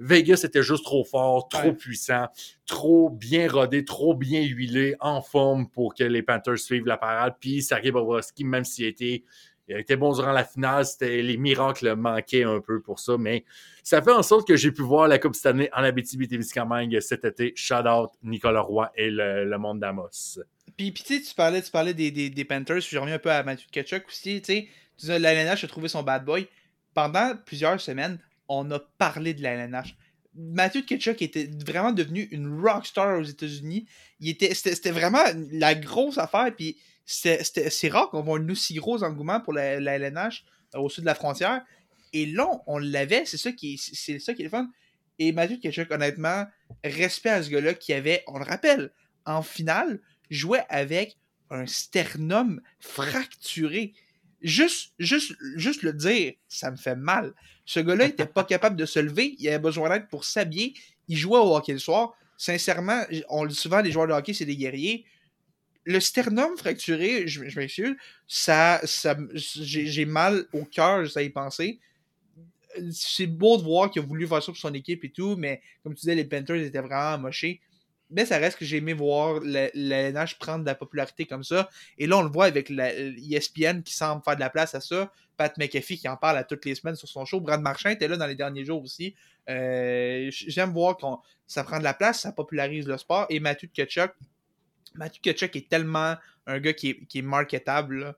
Vegas était juste trop fort, trop Ouais. puissant, trop bien rodé, trop bien huilé, en forme pour que les Panthers suivent la parade. Puis Sergei Bobrovski, même s'il été, il a été bon durant la finale, les miracles manquaient un peu pour ça. Mais ça fait en sorte que j'ai pu voir la Coupe cette année en Abitibi-Témiscamingue cet été. Shout out Nicolas Roy et le, monde d'Amos. Puis, puis tu parlais, tu parlais des, Panthers, je reviens un peu à Matthew Ketchuk aussi, tu sais, tu a trouvé son bad boy. Pendant plusieurs semaines, on a parlé de la LNH. Matthew Ketchuk était vraiment devenu une rockstar aux États-Unis. Était, c'était, c'était vraiment la grosse affaire, puis c'est, rare qu'on voit un aussi gros engouement pour la, LNH euh, au sud de la frontière. Et là, on l'avait, c'est ça qui est, c'est ça qui est le fun. Et Matthew Ketchuk, honnêtement, respect à ce gars-là qui avait, on le rappelle, en finale, jouait avec un sternum fracturé. Juste, juste, juste le dire, ça me fait mal. Ce gars-là était pas capable de se lever, il avait besoin d'aide pour s'habiller, il jouait au hockey le soir. Sincèrement, on le dit souvent, les joueurs de hockey, c'est des guerriers. Le sternum fracturé, je, m'excuse, ça, ça, j'ai mal au cœur, ça y penser. C'est beau de voir qu'il a voulu faire ça pour son équipe et tout, mais comme tu disais, les Panthers étaient vraiment mochés. Mais ça reste que j'ai aimé voir la, LNH prendre de la popularité comme ça. Et là, on le voit avec la ESPN qui semble faire de la place à ça. Pat McAfee qui en parle à toutes les semaines sur son show. Brad Marchand était là dans les derniers jours aussi. Euh, J'aime voir que ça prend de la place, ça popularise le sport. Et Matthew Ketchuk, Matthew Ketchuk est tellement un gars qui est, marketable.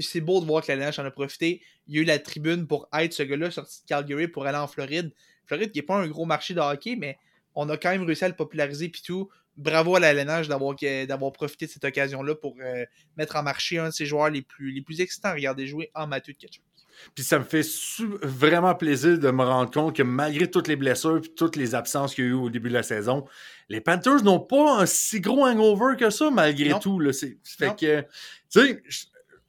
C'est beau de voir que la LNH en a profité. Il y a eu la tribune pour être ce gars-là sorti de Calgary pour aller en Floride. Floride qui n'est pas un gros marché de hockey, mais on a quand même réussi à le populariser puis tout. Bravo à l'ALNH d'avoir, d'avoir profité de cette occasion-là pour euh, mettre en marché un de ses joueurs les plus, les plus excitants à jouer en Mathieu catch. Puis ça me fait vraiment plaisir de me rendre compte que malgré toutes les blessures et toutes les absences qu'il y a eu au début de la saison, les Panthers n'ont pas un si gros hangover que ça, malgré tout. Là. fait que, tu sais,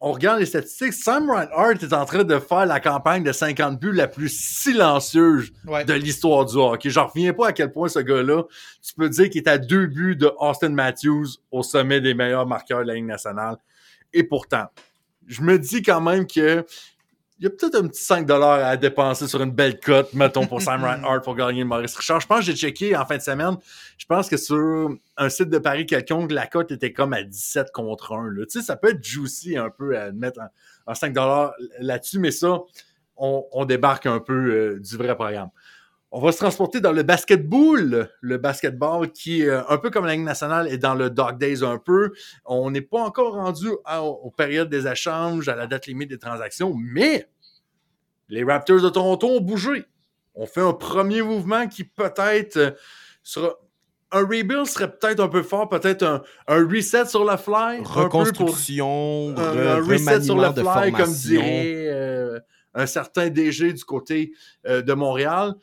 on regarde les statistiques, Sam Reinhardt est en train de faire la campagne de 50 buts la plus silencieuse de l'histoire du hockey. J'en reviens pas à quel point ce gars-là, tu peux dire qu'il est à deux buts de Austin Matthews au sommet des meilleurs marqueurs de la Ligue nationale. Et pourtant, je me dis quand même que il y a peut-être un petit 5 à dépenser sur une belle cote, mettons, pour Sam Reinhardt pour gagner le Maurice Richard. Je pense que j'ai checké en fin de semaine. Je pense que sur un site de Paris quelconque, la cote était comme à 17 contre 1. Tu sais, ça peut être juicy un peu à mettre un, 5 là-dessus, mais ça, on, débarque un peu euh, du vrai programme. On va se transporter dans le basketball, le basketball qui, euh, un peu comme la Ligue nationale, est dans le dog days un peu. On n'est pas encore rendu aux périodes des échanges, à la date limite des transactions, mais les Raptors de Toronto ont bougé. On fait un premier mouvement qui peut-être euh, sera. Un rebuild serait peut-être un peu fort, peut-être un, reset sur la fly. Reconstruction, un, un, reset sur la fly, comme dirait euh, un certain DG du côté de Montréal.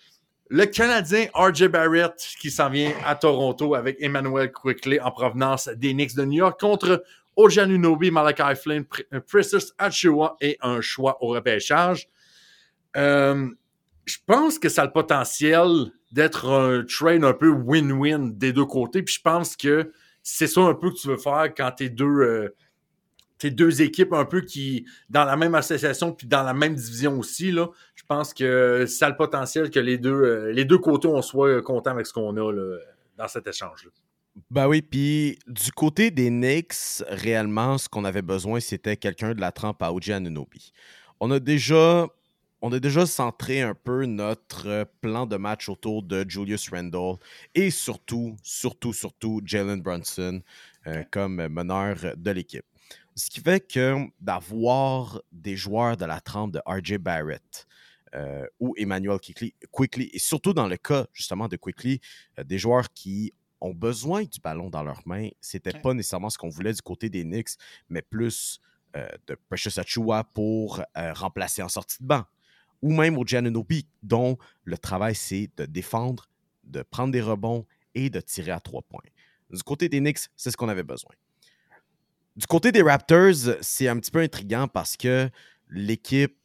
Le Canadien RJ Barrett qui s'en vient à Toronto avec Emmanuel Quickly en provenance des Knicks de New York contre Ojanunobi, Malachi Flynn, euh, Precious Achua et un choix au repêchage. Euh, je pense que ça a le potentiel d'être un trade un peu win-win des deux côtés. Puis je pense que c'est ça un peu que tu veux faire quand tes deux, euh, deux équipes un peu qui, dans la même association puis dans la même division aussi, là, je pense que ça a le potentiel que les deux, euh, les deux côtés, on soit contents avec ce qu'on a dans cet échange-là. Ben oui, puis du côté des Knicks, réellement, ce qu'on avait besoin, c'était quelqu'un de la trempe à Oji Anunobi. On a déjà on a déjà centré un peu notre plan de match autour de Julius Randle et surtout, surtout, surtout Jalen Brunson euh, comme meneur de l'équipe. Ce qui fait que d'avoir des joueurs de la trempe de RJ Barrett euh, ou Emmanuel Quickly, et surtout dans le cas justement de Quickly, euh, des joueurs qui ont besoin du ballon dans leurs mains, c'était n'était pas nécessairement ce qu'on voulait du côté des Knicks, mais plus euh, de Precious Achua pour remplacer en sortie de banc. Ou même au Giannobi, dont le travail c'est de défendre, de prendre des rebonds et de tirer à trois points. Du côté des Knicks, c'est ce qu'on avait besoin. Du côté des Raptors, c'est un petit peu intriguant parce que l'équipe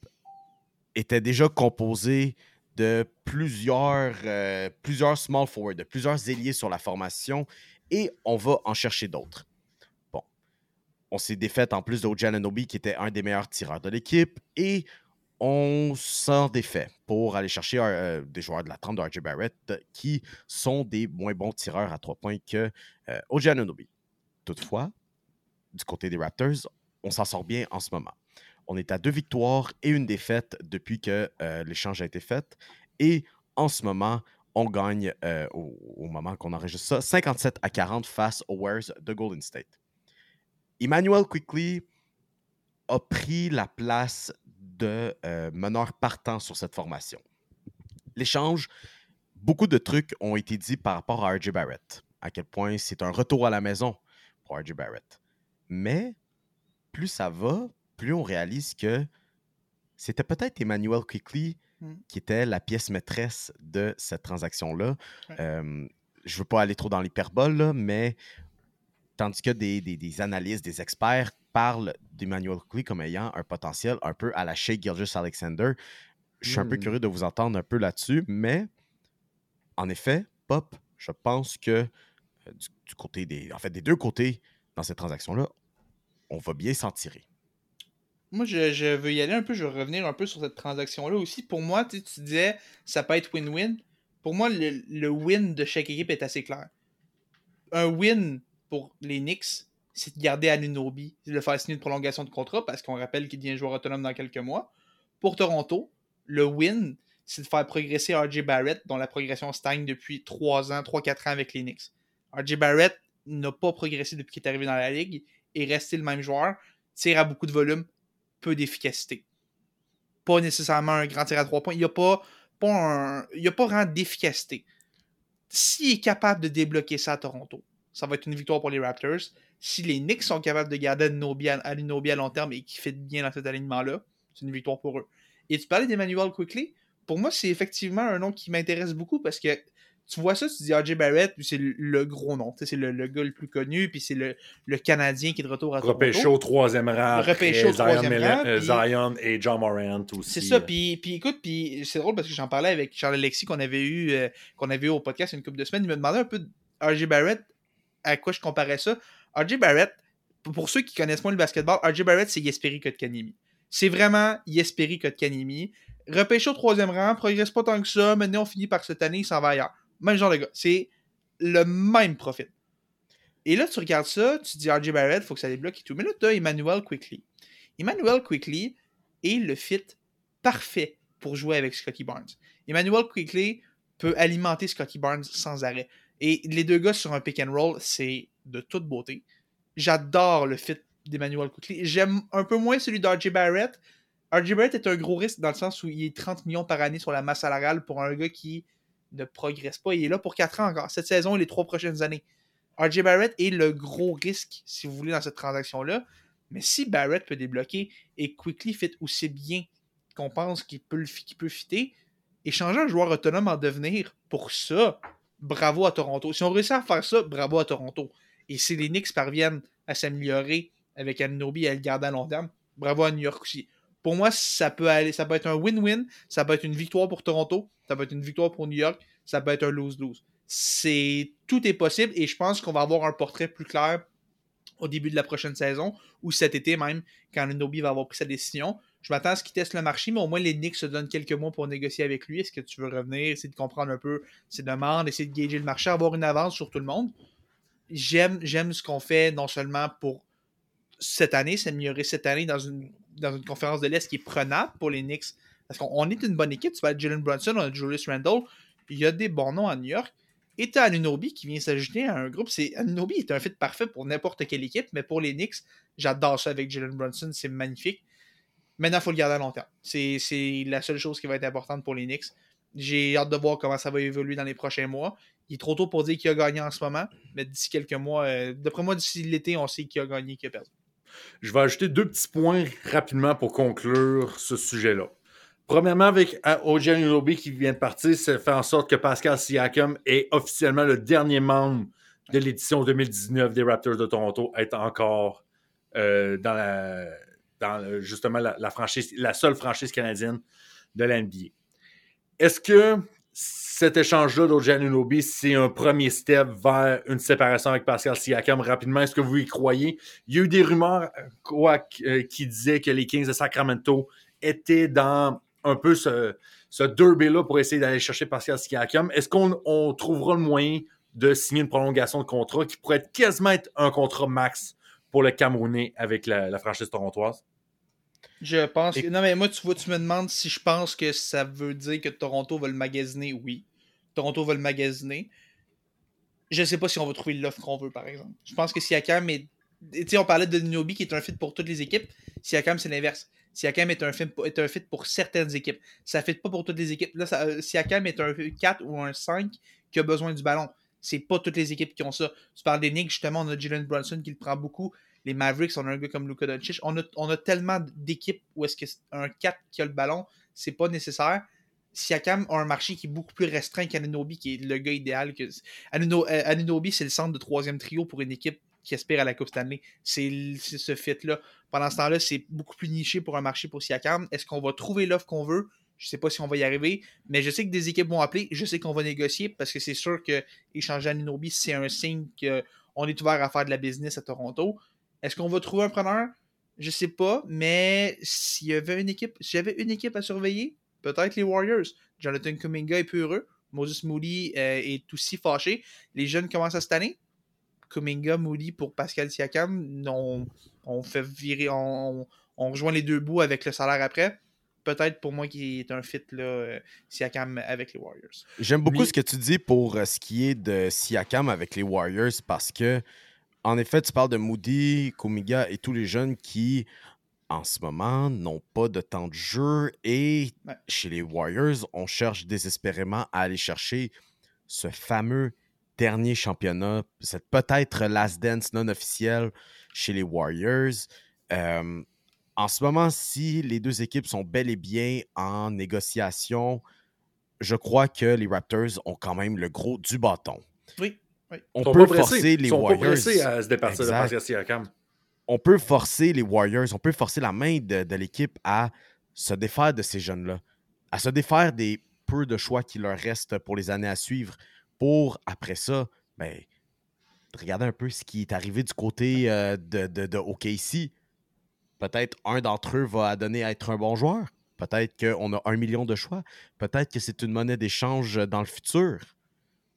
était déjà composée de plusieurs, euh, plusieurs small forwards, de plusieurs ailiers sur la formation et on va en chercher d'autres. Bon, on s'est défait en plus de Obi qui était un des meilleurs tireurs de l'équipe et on s'en défait pour aller chercher euh, des joueurs de la trempe de Barrett qui sont des moins bons tireurs à trois points que euh. Toutefois, du côté des Raptors, on s'en sort bien en ce moment. On est à deux victoires et une défaite depuis que euh, l'échange a été fait. Et en ce moment, on gagne, euh, au, moment qu'on enregistre ça, 57 à 40 face aux Warriors de Golden State. Emmanuel Quickly a pris la place de euh, meneur partant sur cette formation. L'échange, beaucoup de trucs ont été dit par rapport à RJ Barrett. À quel point c'est un retour à la maison pour RJ Barrett. Mais plus ça va, plus on réalise que c'était peut-être Emmanuel Quickly mmh. qui était la pièce maîtresse de cette transaction-là. je ne veux pas aller trop dans l'hyperbole, mais tandis que des, des, analystes, des experts parlent d'Emmanuel Quickly comme ayant un potentiel un peu à la Shea Gilgis Alexander, je suis un peu mmh. curieux de vous entendre un peu là-dessus, mais en effet, Pop, je pense que euh, du, du, côté des. En fait, des deux côtés dans cette transaction-là, on va bien s'en tirer. Moi, je, veux y aller un peu, je veux revenir un peu sur cette transaction-là aussi. Pour moi, tu disais, ça peut être win-win. Pour moi, le, win de chaque équipe est assez clair. Un win pour les Knicks, c'est de garder Anunobi, de le faire signer une prolongation de contrat parce qu'on rappelle qu'il devient joueur autonome dans quelques mois. Pour Toronto, le win, c'est de faire progresser RJ Barrett, dont la progression stagne depuis 3 ans, 3-4 ans avec les Knicks. RJ Barrett n'a pas progressé depuis qu'il est arrivé dans la ligue et resté le même joueur, tire à beaucoup de volume, peu d'efficacité. Pas nécessairement un grand tir à trois points. Il n'y a pas, pas, un, il a pas vraiment d'efficacité. S'il est capable de débloquer ça à Toronto, ça va être une victoire pour les Raptors. Si les Knicks sont capables de garder Anunoby à, à long terme et qui fait bien dans cet alignement-là, c'est une victoire pour eux. Et tu parlais d'Emmanuel Quickly. Pour moi, c'est effectivement un nom qui m'intéresse beaucoup parce que tu vois ça, tu dis RJ Barrett, puis c'est le, gros nom. C'est le, le, gars le plus connu, puis c'est le, le, Canadien qui est de retour à Toronto. Repêché troisième rang. Repêché au troisième rang. Euh, Zion et John Morant aussi. C'est ça, puis, puis écoute, puis c'est drôle parce que j'en parlais avec Charles-Alexis qu'on avait, eu, euh, qu'on avait eu au podcast il y a une couple de semaines. Il me demandait un peu RJ Barrett, à quoi je comparais ça? RJ Barrett, pour ceux qui connaissent moins le basketball, RJ Barrett, c'est Yesperi Kotkanimi. C'est vraiment Yesperi Kotkanimi. Repêché au troisième rang, progresse pas tant que ça, maintenant on finit par cette année, il s'en va ailleurs. Même genre de gars. C'est le même profil. Et là, tu regardes ça, tu dis RJ Barrett, faut que ça débloque et tout. Mais là, tu as Emmanuel Quickly. Emmanuel Quickly est le fit parfait pour jouer avec Scotty Barnes. Emmanuel Quickly peut alimenter Scotty Barnes sans arrêt. Et les deux gars sur un pick and roll, c'est de toute beauté. J'adore le fit d'Emmanuel Quickly. J'aime un peu moins celui d'RJ Barrett. RJ Barrett est un gros risque dans le sens où il est 30 millions par année sur la masse salariale pour un gars qui ne progresse pas. Il est là pour 4 ans encore. Cette saison et les 3 prochaines années. RJ Barrett est le gros risque, si vous voulez, dans cette transaction-là. Mais si Barrett peut débloquer et Quickly fit aussi bien qu'on pense qu'il peut, qu peut fitter, un joueur autonome en devenir pour ça, bravo à Toronto. Si on réussit à faire ça, bravo à Toronto. Et si les Knicks parviennent à s'améliorer avec Anunobi et à le garder à long terme, bravo à New York aussi. Pour moi, ça peut aller, ça peut être un win-win, ça peut être une victoire pour Toronto, ça peut être une victoire pour New York, ça peut être un lose-lose. C'est tout est possible et je pense qu'on va avoir un portrait plus clair au début de la prochaine saison ou cet été même quand Anunobi va avoir pris sa décision. Je m'attends à ce qu'il teste le marché, mais au moins les Knicks se donnent quelques mois pour négocier avec lui. Est-ce que tu veux revenir, essayer de comprendre un peu ses demandes, essayer de gager le marché, avoir une avance sur tout le monde? J'aime, j'aime ce qu'on fait non seulement pour cette année, s'améliorer cette année dans une, dans une conférence de l'Est qui est prenable pour les Knicks. Parce qu'on est une bonne équipe. Tu vas Jalen Brunson, on a Julius Randle. Il y a des bons noms à New York. Et tu as Anunobi qui vient s'ajouter à un groupe. C'est, Anunobi est un fit parfait pour n'importe quelle équipe, mais pour les Knicks, j'adore ça avec Jalen Brunson. C'est magnifique. Maintenant, il faut le garder à long terme. C'est, la seule chose qui va être importante pour les Knicks. J'ai hâte de voir comment ça va évoluer dans les prochains mois. Il est trop tôt pour dire qui a gagné en ce moment, mais d'ici quelques mois, euh, d'après moi, d'ici l'été, on sait qui a gagné, qui a perdu. Je vais ajouter deux petits points rapidement pour conclure ce sujet-là. Premièrement, avec OJ Anunoby qui vient de partir, ça fait en sorte que Pascal Siakam est officiellement le dernier membre de l'édition 2019 des Raptors de Toronto à être encore euh, dans, la, justement la, franchise, la seule franchise canadienne de la NBA. Est-ce que cet échange-là d'OJ Anunoby, c'est un premier step vers une séparation avec Pascal Siakam rapidement? Est-ce que vous y croyez? Il y a eu des rumeurs quoi, euh, qui disaient que les Kings de Sacramento étaient dans un peu ce, ce derby-là pour essayer d'aller chercher Pascal Siakam. Est-ce qu'on trouvera le moyen de signer une prolongation de contrat qui pourrait quasiment être un contrat max pour le Camerounais avec la, franchise torontoise? Je pense que. Non, mais moi, tu vois, tu me demandes si je pense que ça veut dire que Toronto va le magasiner. Oui. Toronto va le magasiner. Je ne sais pas si on va trouver l'offre qu'on veut, par exemple. Je pense que Siakam est. Tu sais, on parlait de Nobi qui est un fit pour toutes les équipes. Siakam, c'est l'inverse. Siakam est un, est un fit pour certaines équipes. Ça ne fit pas pour toutes les équipes. Là, ça, euh, Siakam est un 4 ou un 5 qui a besoin du ballon. C'est pas toutes les équipes qui ont ça. Tu parles des Knicks, justement, on a Jalen Brunson qui le prend beaucoup. Les Mavericks, on a un gars comme Luka Doncic. On a, tellement d'équipes où est-ce qu'un 4 qui a le ballon, c'est pas nécessaire. Siakam a un marché qui est beaucoup plus restreint qu'Anunobi, qui est le gars idéal. Que... Euh, Anunobi, c'est le centre de troisième trio pour une équipe qui aspire à la Coupe Stanley. C'est ce fit-là. Pendant ce temps-là, c'est beaucoup plus niché pour un marché pour Siakam. Est-ce qu'on va trouver l'offre qu'on veut? Je sais pas si on va y arriver, mais je sais que des équipes vont appeler. Je sais qu'on va négocier parce que c'est sûr que échanger à Ninobi, c'est un signe qu'on est ouvert à faire de la business à Toronto. Est-ce qu'on va trouver un preneur? Je sais pas, mais s'il y avait une équipe, s'il y avait une équipe à surveiller, peut-être les Warriors. Jonathan Kuminga est peu heureux. Moses Moody euh, est aussi fâché. Les jeunes commencent à se tanner. Kuminga, Moody pour Pascal Siakam, on, fait virer, on, rejoint les deux bouts avec le salaire après. Peut-être pour moi qui est un fit là, euh, Siakam avec les Warriors. J'aime beaucoup ce que tu dis pour euh, ce qui est de Siakam avec les Warriors parce que, en effet, tu parles de Moody, Kuminga et tous les jeunes qui, en ce moment, n'ont pas de temps de jeu et chez les Warriors, on cherche désespérément à aller chercher ce fameux dernier championnat, cette peut-être last dance non officielle chez les Warriors. Euh, en ce moment, si les deux équipes sont bel et bien en négociation, je crois que les Raptors ont quand même le gros du bâton. Oui. On peut forcer les Ils sont pas Warriors. pressés à se départir de Exact. Pascal Siakam. on peut forcer les Warriors, on peut forcer la main de, de l'équipe à se défaire de ces jeunes-là, à se défaire des peu de choix qui leur restent pour les années à suivre, pour après ça, ben, regarder un peu ce qui est arrivé du côté euh, de, de, de OKC. Peut-être un d'entre eux va donner à être un bon joueur. Peut-être qu'on a un million de choix. Peut-être que c'est une monnaie d'échange dans le futur.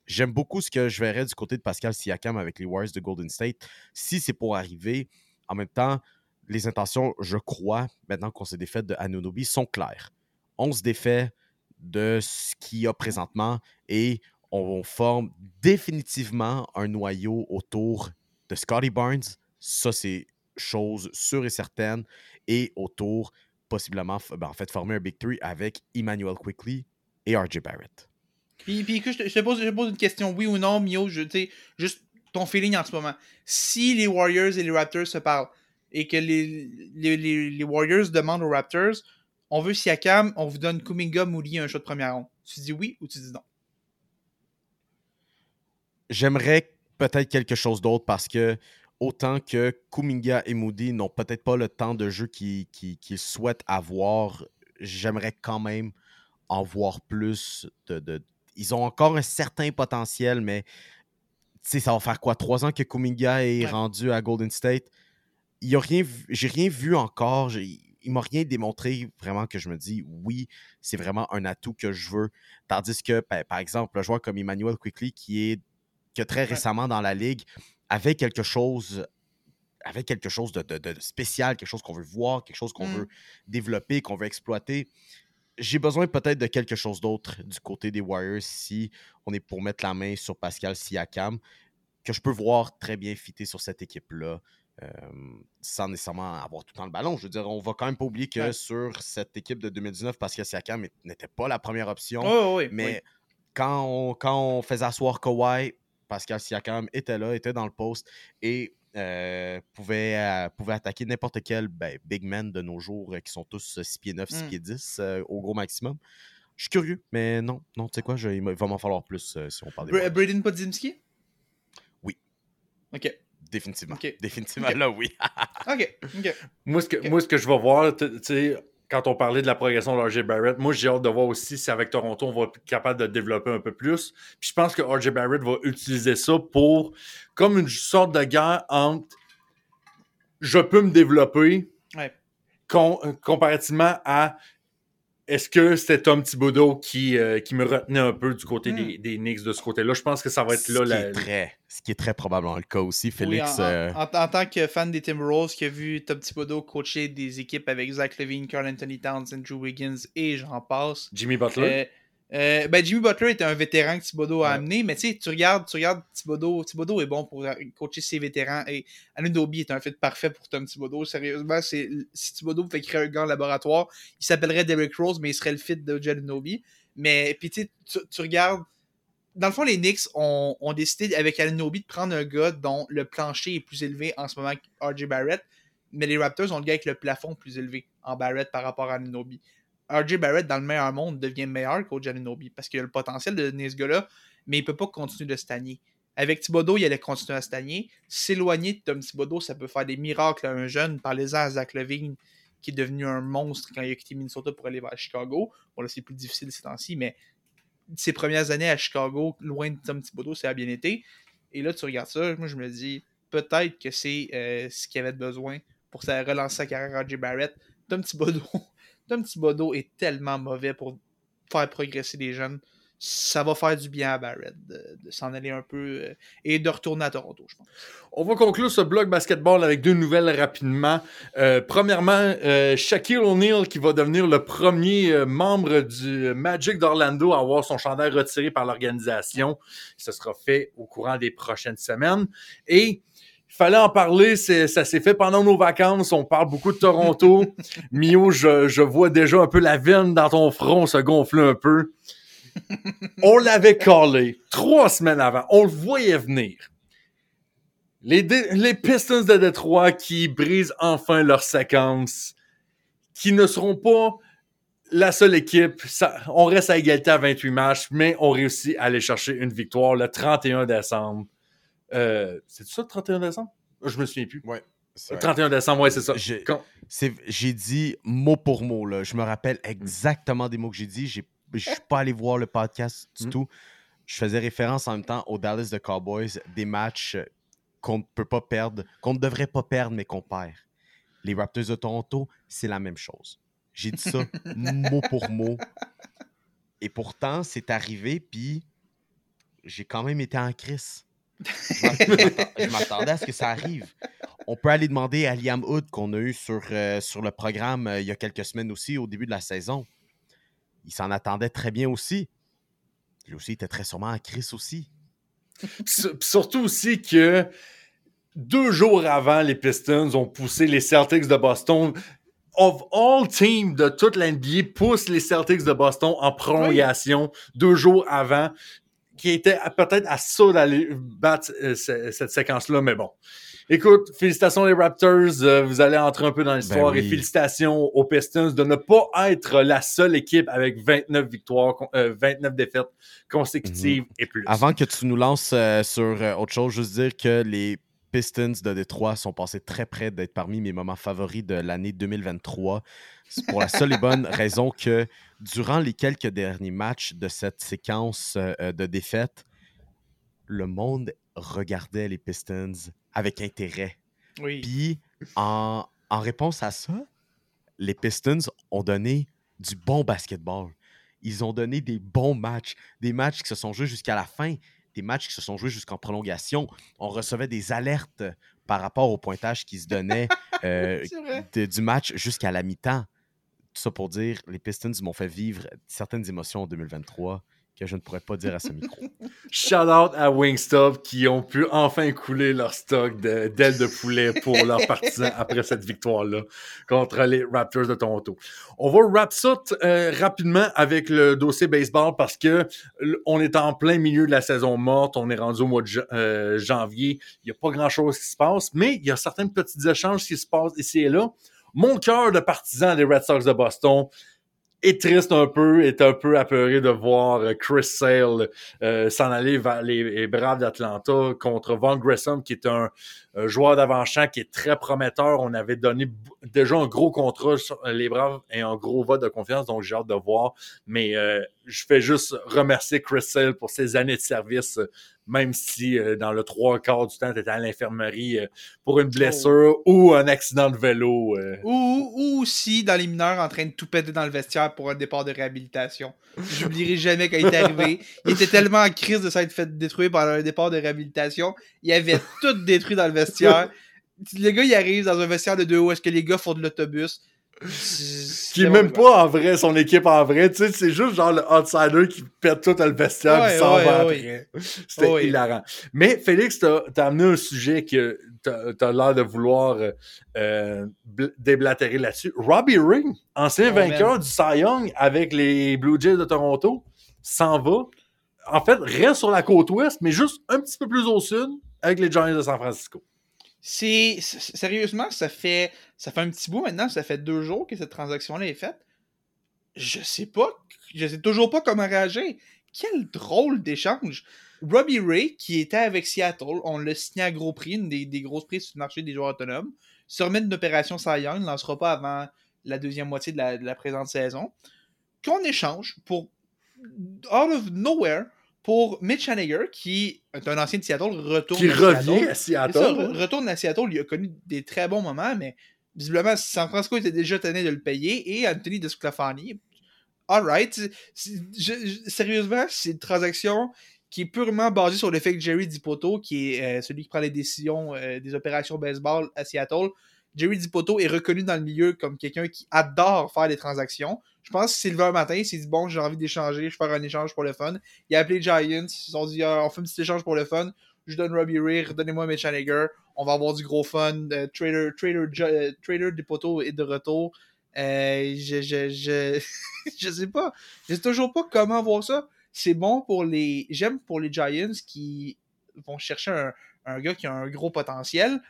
J'aime beaucoup ce que je verrais du côté de Pascal Siakam avec les Warriors de Golden State. Si c'est pour arriver, en même temps, les intentions, je crois, maintenant qu'on s'est défait de Anunobi, sont claires. On se défait de ce qu'il y a présentement et on forme définitivement un noyau autour de Scotty Barnes. Ça, c'est chose sûre et certaine. Et autour, possiblement, ben, en fait, former un Big Three avec Emmanuel Quickly et RJ Barrett. Puis, puis écoute, je te, je te pose, je te pose une question, oui ou non, Mio, je, juste ton feeling en ce moment. Si les Warriors et les Raptors se parlent et que les, les, les- les Warriors demandent aux Raptors, on veut Siakam, on vous donne Kuminga, Moody, un shot de première ronde. Tu dis oui ou tu dis non? J'aimerais peut-être quelque chose d'autre parce que autant que Kuminga et Moody n'ont peut-être pas le temps de jeu qu'ils souhaitent avoir, j'aimerais quand même en voir plus. De- Ils ont encore un certain potentiel, mais tu sais, ça va faire quoi? Trois ans que Kuminga est Ouais. rendu à Golden State? A rien, vu- j'ai rien vu encore. j'ai- Il m'a rien démontré vraiment que je me dis oui, c'est vraiment un atout que je veux. Tandis que, pa- par exemple, un joueur comme Emmanuel Quickly, qui est que très récemment dans la ligue, avait quelque chose, avait quelque chose de, de- de spécial, quelque chose qu'on veut voir, quelque chose qu'on Mm. veut développer, qu'on veut exploiter. J'ai besoin peut-être de quelque chose d'autre du côté des Warriors si on est pour mettre la main sur Pascal Siakam, que je peux voir très bien fitter sur cette équipe-là. euh, sans nécessairement avoir tout le temps le ballon. Je veux dire, on va quand même pas oublier que Ouais. sur cette équipe de 2019, Pascal Siakam n'était pas la première option. Oh, oui, Mais quand, on, quand on faisait asseoir Kawhi, Pascal Siakam était là, était dans le poste et euh, pouvait, euh, pouvait attaquer n'importe quel ben, big man de nos jours euh, qui sont tous 6 pieds 9, 6 Mm. pieds 10 euh, au gros maximum. Je suis curieux, mais non, non, tu sais quoi, je- il va m'en falloir plus euh, si on parle des. Braden Podzimski? Oui. Ok. Définitivement. Ok. Définitivement, là, oui. Ok. Ok. Moi, ce que, moi, ce que je vais voir, tu sais, quand on parlait de la progression de RJ Barrett, moi, j'ai hâte de voir aussi si avec Toronto, on va être capable de développer un peu plus. Puis je pense que RJ Barrett va utiliser ça pour, comme une sorte de guerre entre je peux me développer Ouais. com- comparativement à est-ce que c'était Tom Thibodeau qui, euh, qui me retenait un peu du côté Hmm. des, des Knicks de ce côté-là? Je pense que ça va être ce, là qui la, est très, ce qui est très probablement le cas aussi, Félix. en- euh, en- en tant que fan des Timberwolves qui a vu Tom Thibodeau coacher des équipes avec Zach Levine, Carl Anthony Towns, Andrew Wiggins et j'en passe. Jimmy Butler? Euh, ben Jimmy Butler était un vétéran que Thibodeau a Ouais. amené, mais tu sais, tu regardes, tu regardes Thibodeau, Thibodeau est bon pour euh, coacher ses vétérans et Anunobi est un fit parfait pour Tom Thibodeau. Sérieusement, si Thibodeau fait créer un gant laboratoire, il s'appellerait Derrick Rose, mais il serait le fit de Anunobi. Mais puis tu, tu tu regardes, dans le fond, les Knicks ont, ont décidé avec Anunobi de prendre un gars dont le plancher est plus élevé en ce moment que RJ Barrett, mais les Raptors ont le gars avec le plafond plus élevé en Barrett par rapport à Anunobi. RJ Barrett, dans le meilleur monde, devient meilleur qu'au Anunobi parce qu'il a le potentiel de devenir ce gars-là, mais il peut pas continuer de stagner. Avec Thibodeau, il allait continuer à stagner. S'éloigner de Tom Thibodeau, ça peut faire des miracles à un jeune. Parlez-en à Zach Levine, qui est devenu un monstre quand il a quitté Minnesota pour aller vers Chicago. Bon, là, c'est plus difficile ces temps-ci, mais ses premières années à Chicago, loin de Tom Thibodeau, ça a bien été. Et là, tu regardes ça, moi, je me dis, peut-être que c'est euh, ce qu'il avait besoin pour relancer sa carrière à RJ Barrett. Tom Thibodeau, Tom Thibodeau est tellement mauvais pour faire progresser les jeunes. Ça va faire du bien à Barrett de, s'en aller un peu euh, et de retourner à Toronto, je pense. On va conclure ce blog basketball avec deux nouvelles rapidement. Euh, premièrement, euh, Shaquille O'Neal qui va devenir le premier membre du Magic d'Orlando à avoir son chandail retiré par l'organisation. Ce sera fait au courant des prochaines semaines. Et il fallait en parler, ça s'est fait pendant nos vacances. On parle beaucoup de Toronto. Mio, je, je vois déjà un peu la veine dans ton front se gonfler un peu. On l'avait collé trois semaines avant. On le voyait venir. Les, Pistons de Détroit qui brisent enfin leur séquence, qui ne seront pas la seule équipe. Ça- on reste à égalité à 28 matchs, mais on réussit à aller chercher une victoire le 31 décembre. Euh, c'est ça le 31 décembre? Je me souviens plus. Ouais. Le vrai. 31 décembre, ouais, c'est ça. J'ai- Quand- dit mot pour mot. Là. Je me rappelle exactement des mots que j'ai dit. Je suis pas allé voir le podcast du Mm. tout. Je faisais référence en même temps aux Dallas de Cowboys, des matchs qu'on ne peut pas perdre, qu'on ne devrait pas perdre, mais qu'on perd. Les Raptors de Toronto, c'est la même chose. J'ai dit ça mot pour mot. Et pourtant, c'est arrivé, puis j'ai quand même été en crise. Je m'attend- je m'attendais à ce que ça arrive. On peut aller demander à Liam Hood qu'on a eu sur, euh, sur le programme euh, il y a quelques semaines aussi, au début de la saison. Il s'en attendait très bien aussi. Lui aussi était très sûrement en crise aussi. Puis surtout aussi que deux jours avant, les Pistons ont poussé les Celtics de Boston. Of all teams de toute l'NBA poussent les Celtics de Boston en prolongation deux jours avant, qui était peut-être à ça d'aller battre euh, ce- cette séquence-là, mais bon. Écoute, félicitations les Raptors, euh, vous allez entrer un peu dans l'histoire Ben et félicitations aux Pistons de ne pas être la seule équipe avec 29 victoires, con- euh, 29 défaites consécutives et plus. Avant que tu nous lances euh, sur autre chose, juste dire que les Pistons de Détroit sont passés très près d'être parmi mes moments favoris de l'année 2023. C'est pour la seule et bonne raison que durant les quelques derniers matchs de cette séquence euh, de défaites, le monde regardait les Pistons avec intérêt. Oui. Puis, en, en réponse à ça, les Pistons ont donné du bon basketball. Ils ont donné des bons matchs, des matchs qui se sont joués jusqu'à la fin, des matchs qui se sont joués jusqu'en prolongation. On recevait des alertes par rapport au pointage qui se donnait euh, de- du match jusqu'à la mi-temps. Tout ça pour dire, les Pistons m'ont fait vivre certaines émotions en 2023 que je ne pourrais pas dire à ce micro. Shout out à Wingstop qui ont pu enfin couler leur stock d'ailes de poulet pour leurs partisans après cette victoire-là contre les Raptors de Toronto. On va wrap ça euh, rapidement avec le dossier baseball parce que on est en plein milieu de la saison morte. On est rendu au mois de euh, janvier. Il n'y a pas grand-chose qui se passe, mais il y a certains petits échanges qui se passent ici et là. Mon cœur de partisan des Red Sox de Boston est triste un peu, est un peu apeuré de voir euh, Chris Sale euh, s'en aller vers les, Braves d'Atlanta contre Von Grissom, qui est un, joueur d'avant-champ qui est très prometteur. On avait donné déjà un gros contrat sur les Braves et un gros vote de confiance, donc j'ai hâte de voir. Mais euh, je fais juste remercier Chris Sale pour ses années de service, euh, même si euh, dans le trois quarts du temps, tu étais à l'infirmerie euh, pour une blessure ou un accident de vélo. euh. Ou, ou aussi dans les mineurs en train de tout péter dans le vestiaire pour un départ de réhabilitation. J'oublierai jamais quand il est arrivé. Il était tellement en crise de s'être fait détruire pendant un départ de réhabilitation. Il avait tout détruit dans le vestiaire. Le gars, il arrive dans un vestiaire de deux où est-ce que les gars font de l'autobus? Qui est même pas en vrai, son équipe en vrai. Tu sais, c'est juste genre le outsider qui pète tout le vestiaire Ouais, et s'en ouais, va ouais. après. C'était hilarant. Mais Félix, t'as as amené un sujet que t'as as, l'air de vouloir euh, bl- déblatérer là-dessus. Robbie Ring, ancien Oh, vainqueur man. du Cy Young avec les Blue Jays de Toronto, s'en va. En fait, reste sur la côte ouest, mais juste un petit peu plus au sud avec les Giants de San Francisco. C'est sérieusement, ça fait ça fait un petit bout maintenant, ça fait deux jours que cette transaction-là est faite. Je sais pas, je sais toujours pas comment réagir. Quel drôle d'échange. Robbie Ray, qui était avec Seattle, on l'a signé à gros prix, une des, des grosses prix sur le marché des joueurs autonomes, se remet d'une opération Cy Young, ne lancera pas avant la deuxième moitié de la, de la présente saison. Qu'on échange pour out of nowhere pour Mitch Haniger, qui est un ancien de Seattle, retourne Qui à revient Seattle. à ça, Seattle. re- retourne à Seattle, il a connu des très bons moments, mais visiblement, San Francisco était déjà tenu de le payer et Anthony Desclafani. Alright. Sérieusement, c'est une transaction qui est purement basée sur le fait que Jerry Dipoto, qui est euh, celui qui prend les décisions euh, des opérations baseball à Seattle, Jerry Dipoto est reconnu dans le milieu comme quelqu'un qui adore faire des transactions. Je pense qu'il s'est un matin, il s'est dit bon, j'ai envie d'échanger, je vais faire un échange pour le fun. Il a appelé les Giants, ils se sont dit Ah, on fait un petit échange pour le fun. Je donne Robbie Ray, redonnez-moi Mitch Haniger, on va avoir du gros fun. Euh, Trader, Trader, euh, Trader Dipoto est de retour. Euh, je, je, je, je sais pas. Je sais toujours pas comment voir ça. c'est bon pour les. J'aime pour les Giants qui vont chercher un, un gars qui a un gros potentiel.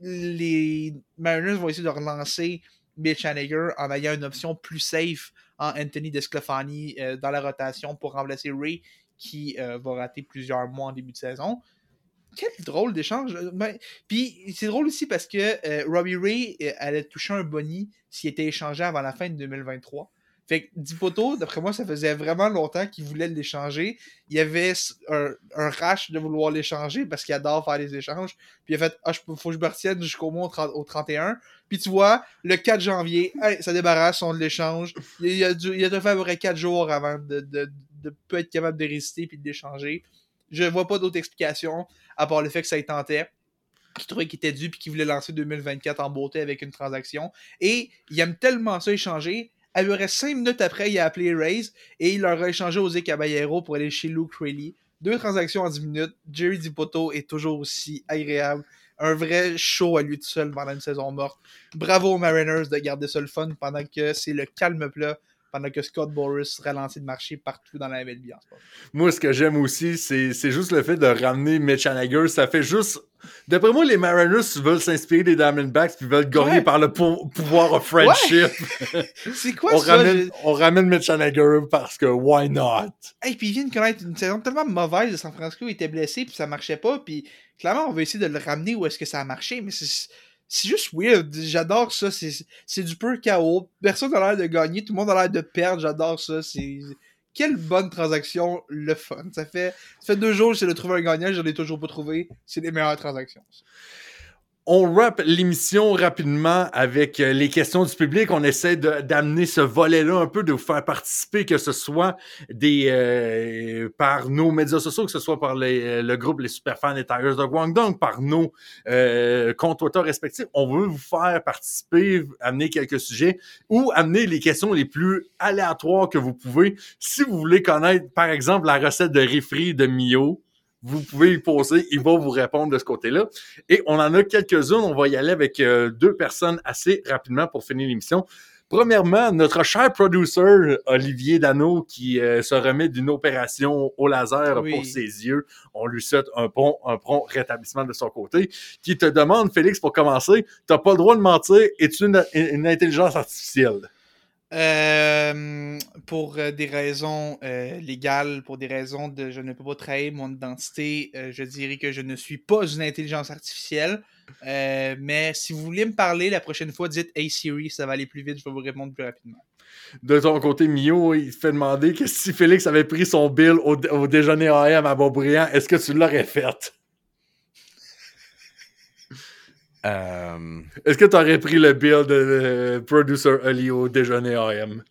Les Mariners vont essayer de relancer Mitch Haniger en ayant une option plus safe en Anthony Desclafani euh, dans la rotation pour remplacer Ray qui euh, va rater plusieurs mois en début de saison. Quel drôle d'échange. Ben, Puis c'est drôle aussi parce que euh, Robbie Ray euh, allait toucher un boni s'il était échangé avant la fin de 2023. Fait que Dipoto, d'après moi, ça faisait vraiment longtemps qu'il voulait l'échanger. Il y avait un, un rash de vouloir l'échanger parce qu'il adore faire les échanges. Puis il a fait Ah, faut que je me retienne jusqu'au mois au 30 au 31. Puis tu vois, le 4 janvier, ça débarrasse, on l'échange. Il, a dû, il a dû faire à peu près 4 jours avant de, de, de être capable de résister puis de l'échanger. Je vois pas d'autre explication à part le fait que ça y tentait. Qu'il trouvait qu'il était dû puis qu'il voulait lancer 2024 en beauté avec une transaction. Et il aime tellement ça échanger. À peu près 5 minutes après, il a appelé Rays et il leur a échangé José Caballero pour aller chez Luke Rayleigh. Deux transactions en 10 minutes. Jerry Dipoto est toujours aussi agréable. Un vrai show à lui tout seul pendant une saison morte. Bravo aux Mariners de garder ça le fun pendant que c'est le calme plat, pendant que Scott Boris ralentit de marcher partout dans la MLB en ce moment. Moi, ce que j'aime aussi, c'est juste le fait de ramener Mitch Haniger. Ça fait juste. D'après moi, les Mariners veulent s'inspirer des Diamondbacks puis veulent gagner Ouais. par le pou- pouvoir of friendship. C'est quoi on, ça? ramène, Je- on ramène Mitch Haniger parce que why not? Hey, puis il vient de connaître une saison tellement mauvaise de San Francisco, il était blessé, puis ça marchait pas, puis clairement, on va essayer de le ramener où est-ce que ça a marché, mais c'est c'est juste weird. J'adore ça, c'est du pur chaos. Personne n'a l'air de gagner, tout le monde a l'air de perdre, j'adore ça. C'est quelle bonne transaction, le fun. Ça fait, ça deux jours que j'essaie de trouver un gagnant, je l'ai toujours pas trouvé. C'est les meilleures transactions. On wrap l'émission rapidement avec euh, les questions du public. On essaie d'amener ce volet-là un peu, de vous faire participer, que ce soit euh, par nos médias sociaux, que ce soit par euh, le groupe Les Superfans des Tigers de Guangdong, par nos euh, comptes Twitter respectifs. On veut vous faire participer, amener quelques sujets ou amener les questions les plus aléatoires que vous pouvez. Si vous voulez connaître, par exemple, la recette de riz de Mio, vous pouvez y poser, il va vous répondre de ce côté-là. Et on en a quelques-unes. On va y aller avec euh, deux personnes assez rapidement pour finir l'émission. Premièrement, notre cher producer Olivier Dano qui euh, se remet d'une opération au laser Oui. pour ses yeux. On lui souhaite un bon, un prompt rétablissement de son côté. Qui te demande, Félix, pour commencer, t'as pas le droit de mentir. Es-tu une, une intelligence artificielle? Euh, pour euh, des raisons euh, légales, pour des raisons de je ne peux pas trahir mon identité, je dirais que je ne suis pas une intelligence artificielle. Mais si vous voulez me parler la prochaine fois, dites Hey Siri, ça va aller plus vite, je vais vous répondre plus rapidement. De ton côté, Mio, il te fait demander que si Félix avait pris son bill au, au déjeuner AM à Beaubriand, est-ce que tu l'aurais fait? Euh, Est-ce que tu aurais pris le bill de producer Oli au déjeuner AM?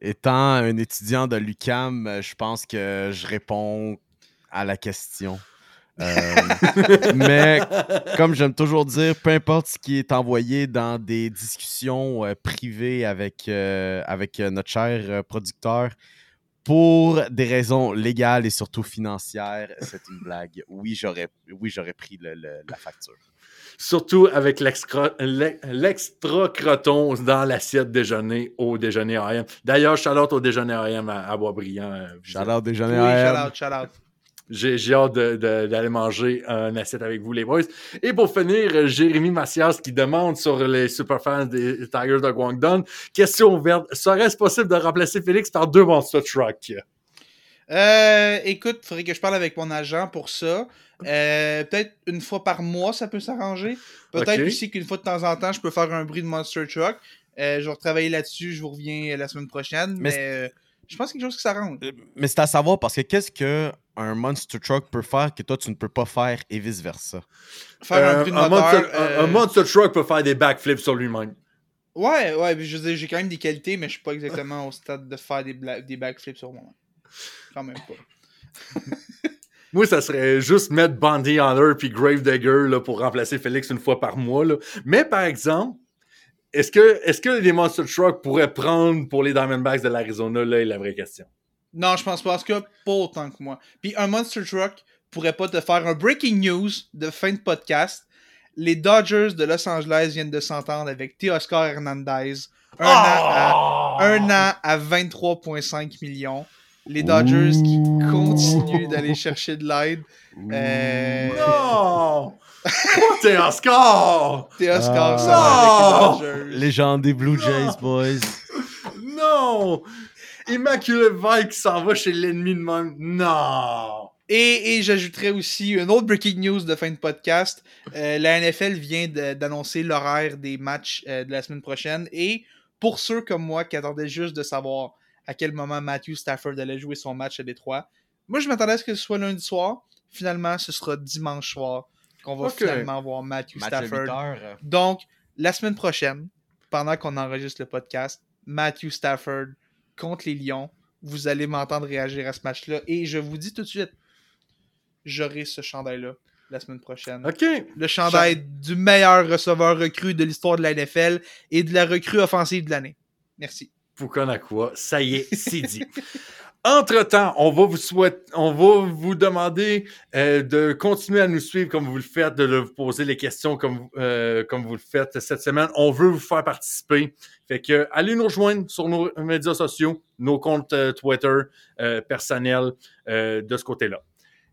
étant un étudiant de l'UCAM, euh, je pense que je réponds à la question. Euh, mais comme j'aime toujours dire, peu importe ce qui est envoyé dans des discussions euh, privées avec, euh, avec notre cher producteur, pour des raisons légales et surtout financières, c'est une blague. Oui, j'aurais oui, pris le- le- la facture. Surtout avec l'extra l'e- l'extra croton dans l'assiette déjeuner au déjeuner AM. D'ailleurs, Charlotte au déjeuner AM à, à Boisbriand. euh, Shout-out déjeuner Oui, AM. shout out, shout out. J'ai j'ai hâte d'aller manger un assiette avec vous, les boys. Et pour finir, Jérémy Macias qui demande sur les superfans des Tigers de Guangdong. Question ouverte. Serait-ce possible de remplacer Félix par deux Monster Truck? Euh, écoute, faudrait que je parle avec mon agent pour ça. Euh, peut-être une fois par mois, ça peut s'arranger. Peut-être aussi qu'une fois de temps en temps, je peux faire un bruit de Monster Truck. Euh, je vais retravailler là-dessus, je vous reviens la semaine prochaine. Mais Mais, euh, je pense quelque chose qui s'arrange. Euh, Mais c'est à savoir parce que qu'est-ce que un Monster Truck peut faire que toi tu ne peux pas faire et vice-versa? Faire Euh, un bruit de un, moteur. monster, un- euh, un Monster Truck peut faire des backflips sur lui-même. Ouais, ouais, je veux dire, j'ai quand même des qualités, mais je suis pas exactement au stade de faire des, bla- des backflips sur moi. Quand même pas. Moi, ça serait juste mettre Bounty Hunter puis Gravedigger là, pour remplacer Félix une fois par mois. Là. Mais par exemple, est-ce que, est-ce que les Monster Truck pourraient prendre pour les Diamondbacks de l'Arizona? Là est la vraie question. Non, je pense pas. En tout cas, pas autant que moi. Puis un Monster Truck pourrait pas te faire un breaking news de fin de podcast. Les Dodgers de Los Angeles viennent de s'entendre avec Teoscar Hernandez. Un, an, à, un an à 23,5 millions. Les Dodgers qui continuent d'aller chercher de l'aide. Euh, Non! Oh, t'es en score! Théo Ah. Oscar Non! avec les Dodgers. Légende des Blue Jays, boys. Non! Immaculate Vike qui s'en va chez l'ennemi de même. Non! Et, et j'ajouterais aussi une autre breaking news de fin de podcast. Euh, la NFL vient de- d'annoncer l'horaire des matchs euh, de la semaine prochaine. Et pour ceux comme moi qui attendaient juste de savoir à quel moment Matthew Stafford allait jouer son match à Détroit, moi je m'attendais à ce que ce soit lundi soir. Finalement, ce sera dimanche soir qu'on va finalement voir Matthew Match à 8 Stafford. Donc, la semaine prochaine, pendant qu'on enregistre le podcast, Matthew Stafford contre les Lions. Vous allez m'entendre réagir à ce match-là. Et je vous dis tout de suite, j'aurai ce chandail-là la semaine prochaine. OK. Le chandail du meilleur receveur recru de l'histoire de la NFL et de la recrue offensive de l'année. Merci. Pukanakwa, ça y est, c'est dit. Entre-temps, on va vous souhaiter, on va vous demander euh, de continuer à nous suivre comme vous le faites, de vous poser les questions comme, euh, comme vous le faites cette semaine. On veut vous faire participer. Fait que allez nous rejoindre sur nos médias sociaux, nos comptes euh, Twitter personnels de ce côté-là.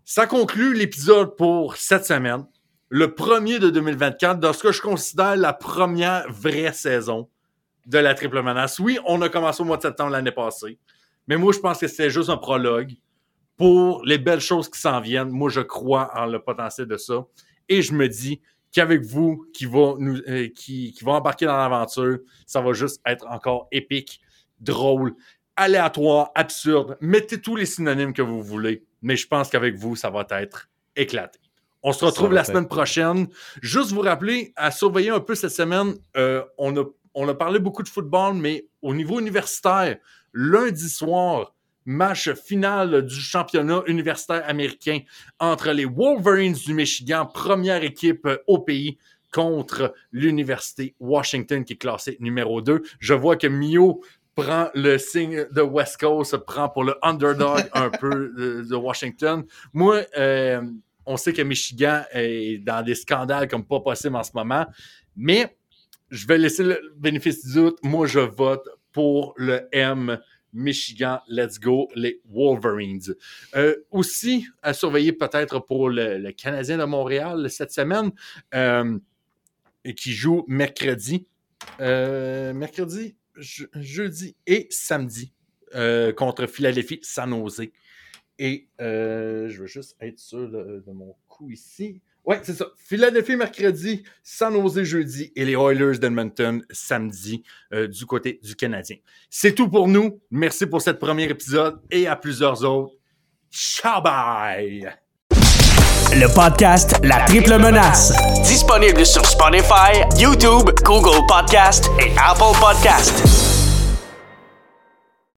Ça conclut l'épisode pour cette semaine, le premier de 2024, dans ce que je considère la première vraie saison de la triple menace. Oui, on a commencé au mois de septembre l'année passée, mais moi, je pense que c'était juste un prologue pour les belles choses qui s'en viennent. Moi, je crois en le potentiel de ça. Et je me dis qu'avec vous qui va, nous, euh, qui, qui va embarquer dans l'aventure, ça va juste être encore épique, drôle, aléatoire, absurde. Mettez tous les synonymes que vous voulez, mais je pense qu'avec vous, ça va être éclaté. On se retrouve la semaine prochaine. Juste vous rappeler à surveiller un peu cette semaine. euh, on, a, on a parlé beaucoup de football, mais au niveau universitaire, lundi soir, match final du championnat universitaire américain entre les Wolverines du Michigan, première équipe au pays, contre l'Université Washington qui est classée numéro 2. Je vois que Mio prend le signe de West Coast, prend pour le underdog un peu de, de Washington. Moi, euh, on sait que Michigan est dans des scandales comme pas possible en ce moment, mais je vais laisser le bénéfice du doute. Moi, je vote pour le M Michigan, let's go, les Wolverines. Euh, aussi, à surveiller peut-être pour le, Canadien de Montréal cette semaine, euh, qui joue mercredi, euh, mercredi, je- jeudi et samedi euh, contre Philadelphie San Jose. Et euh, je veux juste être sûr de mon coup ici. Ouais, c'est ça. Philadelphie mercredi, San Jose jeudi et les Oilers d'Edmonton samedi euh, du côté du Canadien. C'est tout pour nous. Merci pour cette premier épisode et à plusieurs autres. Ciao bye! Le podcast La Triple Menace. Disponible sur Spotify, YouTube, Google Podcast et Apple Podcast.